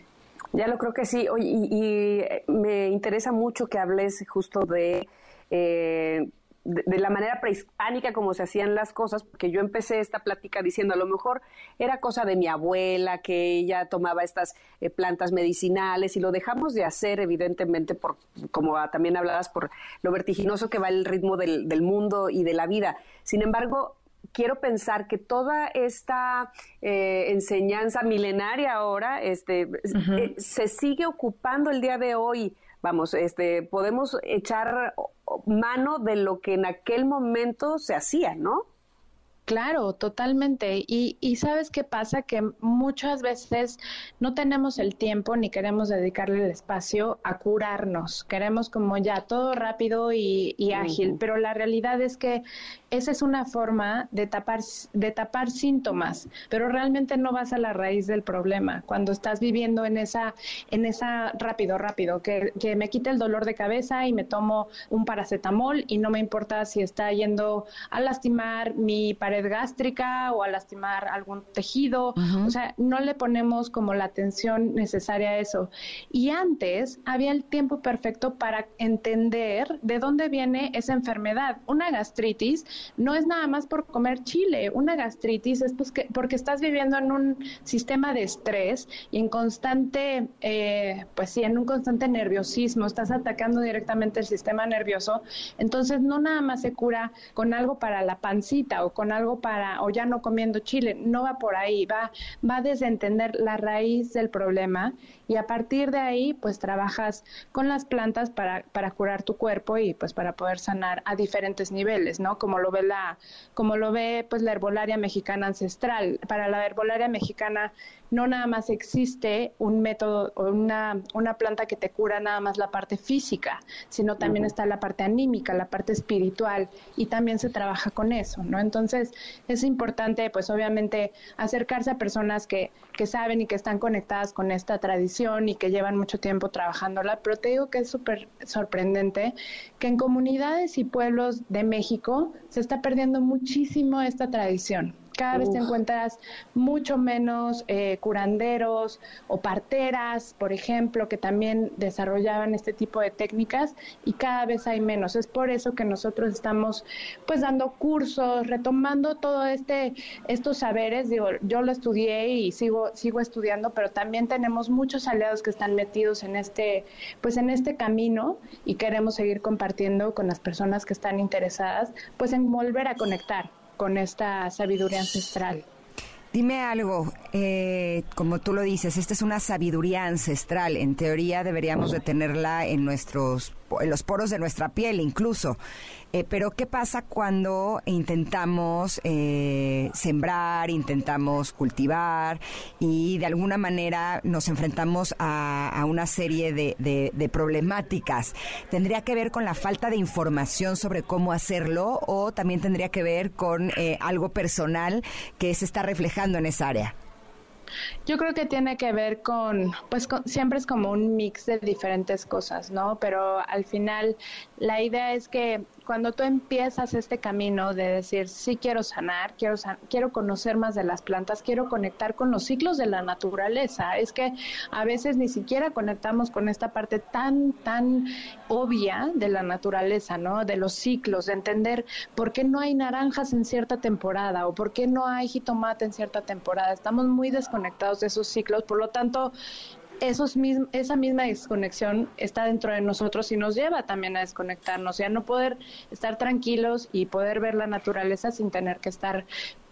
Ya lo creo que sí. y, me interesa mucho que hables justo de eh, de, la manera prehispánica como se hacían las cosas, porque yo empecé esta plática diciendo a lo mejor era cosa de mi abuela, que ella tomaba estas eh, plantas medicinales y lo dejamos de hacer evidentemente por, como también hablabas, por lo vertiginoso que va el ritmo del, mundo y de la vida. Sin embargo, quiero pensar que toda esta eh, enseñanza milenaria ahora este, eh, se sigue ocupando el día de hoy vamos, este, podemos echar mano de lo que en aquel momento se hacía, ¿no? Claro, totalmente. Y, y, sabes qué pasa? Que muchas veces no tenemos el tiempo ni queremos dedicarle el espacio a curarnos. Queremos como ya todo rápido y, ágil, pero la realidad es que esa es una forma de tapar, de tapar síntomas, pero realmente no vas a la raíz del problema. Cuando estás viviendo en esa, en esa rápido, rápido, que, que me quite el dolor de cabeza y me tomo un paracetamol y no me importa si está yendo a lastimar mi pared gástrica o a lastimar algún tejido. O sea, no le ponemos como la atención necesaria a eso. Y antes había el tiempo perfecto para entender de dónde viene esa enfermedad. Una gastritis no es nada más por comer chile. Una gastritis es pues porque estás viviendo en un sistema de estrés y en constante, eh, pues sí, en un constante nerviosismo. Estás atacando directamente el sistema nervioso. Entonces, no nada más se cura con algo para la pancita o con algo para, o ya no comiendo chile, no va por ahí, va, va desde entender la raíz del problema y a partir de ahí pues trabajas con las plantas para, para curar tu cuerpo y pues para poder sanar a diferentes niveles, ¿no? Como lo ve la, como lo ve pues la herbolaria mexicana ancestral. Para la herbolaria mexicana no nada más existe un método o una, una planta que te cura nada más la parte física, sino también está la parte anímica, la parte espiritual y también se trabaja con eso, ¿no? Entonces es importante pues obviamente acercarse a personas que, que saben y que están conectadas con esta tradición y que llevan mucho tiempo trabajándola, pero te digo que es súper sorprendente que en comunidades y pueblos de México se está perdiendo muchísimo esta tradición cada vez te encuentras mucho menos eh, curanderos o parteras, por ejemplo, que también desarrollaban este tipo de técnicas y cada vez hay menos. Es por eso que nosotros estamos pues dando cursos, retomando todo este estos saberes. Digo, yo lo estudié y sigo sigo estudiando, pero también tenemos muchos aliados que están metidos en este pues en este camino y queremos seguir compartiendo con las personas que están interesadas, pues en volver a conectar con esta sabiduría ancestral. Dime algo, eh, como tú lo dices, esta es una sabiduría ancestral. En teoría deberíamos de tenerla en nuestros, en los poros de nuestra piel, incluso. Eh, pero ¿qué pasa cuando intentamos eh, sembrar, intentamos cultivar y de alguna manera nos enfrentamos a, una serie de, problemáticas? ¿Tendría que ver con la falta de información sobre cómo hacerlo o también tendría que ver con eh, algo personal que se está reflejando en esa área? Yo creo que tiene que ver con, pues siempre es como un mix de diferentes cosas, ¿no? Pero al final la idea es que cuando tú empiezas este camino de decir, sí quiero sanar, quiero, quiero conocer más de las plantas, quiero conectar con los ciclos de la naturaleza, es que a veces ni siquiera conectamos con esta parte tan, tan obvia de la naturaleza, ¿no? De los ciclos, de entender por qué no hay naranjas en cierta temporada o por qué no hay jitomate en cierta temporada. Estamos muy desconectados de esos ciclos, por lo tanto, esos esa misma desconexión está dentro de nosotros y nos lleva también a desconectarnos y a no poder estar tranquilos y poder ver la naturaleza sin tener que estar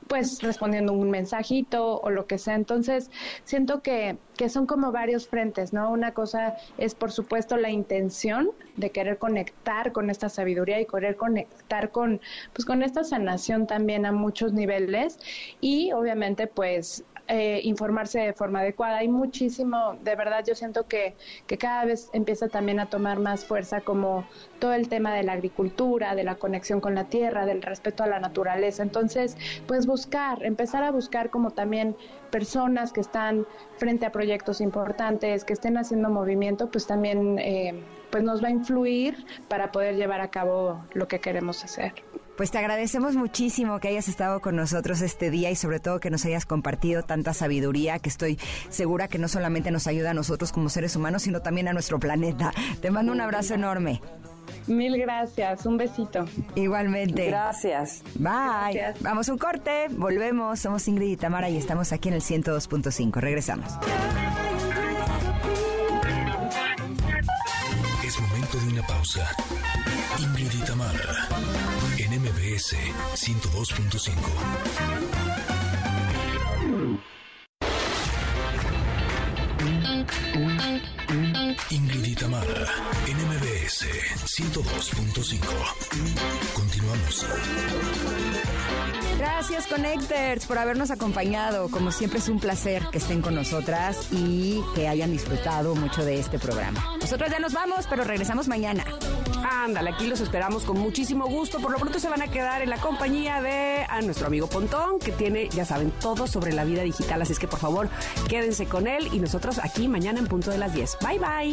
pues respondiendo un mensajito o lo que sea. Entonces, siento que, que son como varios frentes, ¿no? Una cosa es, por supuesto, la intención de querer conectar con esta sabiduría y querer conectar con, pues, con esta sanación también a muchos niveles y, obviamente, pues, eh, informarse de forma adecuada. Hay muchísimo, de verdad yo siento que, que cada vez empieza también a tomar más fuerza como todo el tema de la agricultura, de la conexión con la tierra, del respeto a la naturaleza. Entonces, pues buscar, empezar a buscar como también personas que están frente a proyectos importantes, que estén haciendo movimiento, pues también eh, pues nos va a influir para poder llevar a cabo lo que queremos hacer. Pues te agradecemos muchísimo que hayas estado con nosotros este día y sobre todo que nos hayas compartido tanta sabiduría que estoy segura que no solamente nos ayuda a nosotros como seres humanos, sino también a nuestro planeta. Te mando un abrazo enorme. Mil gracias, un besito. Igualmente. Gracias. Bye. Vamos un corte, volvemos. Somos Ingrid y Tamara y estamos aquí en el 102.5. Regresamos. Es momento de una pausa. Ingrid y Tamara MBS 102.5. Ingrid y Tamara, NMBS 102.5. Continuamos. Gracias Connectors por habernos acompañado. Como siempre es un placer que estén con nosotras y que hayan disfrutado mucho de este programa. Nosotros ya nos vamos, pero regresamos mañana. Ándale, aquí los esperamos con muchísimo gusto. Por lo pronto se van a quedar en la compañía de a nuestro amigo Pontón, que tiene, ya saben, todo sobre la vida digital. Así es que por favor, quédense con él y nosotros aquí mañana en punto de las 10. Bye bye.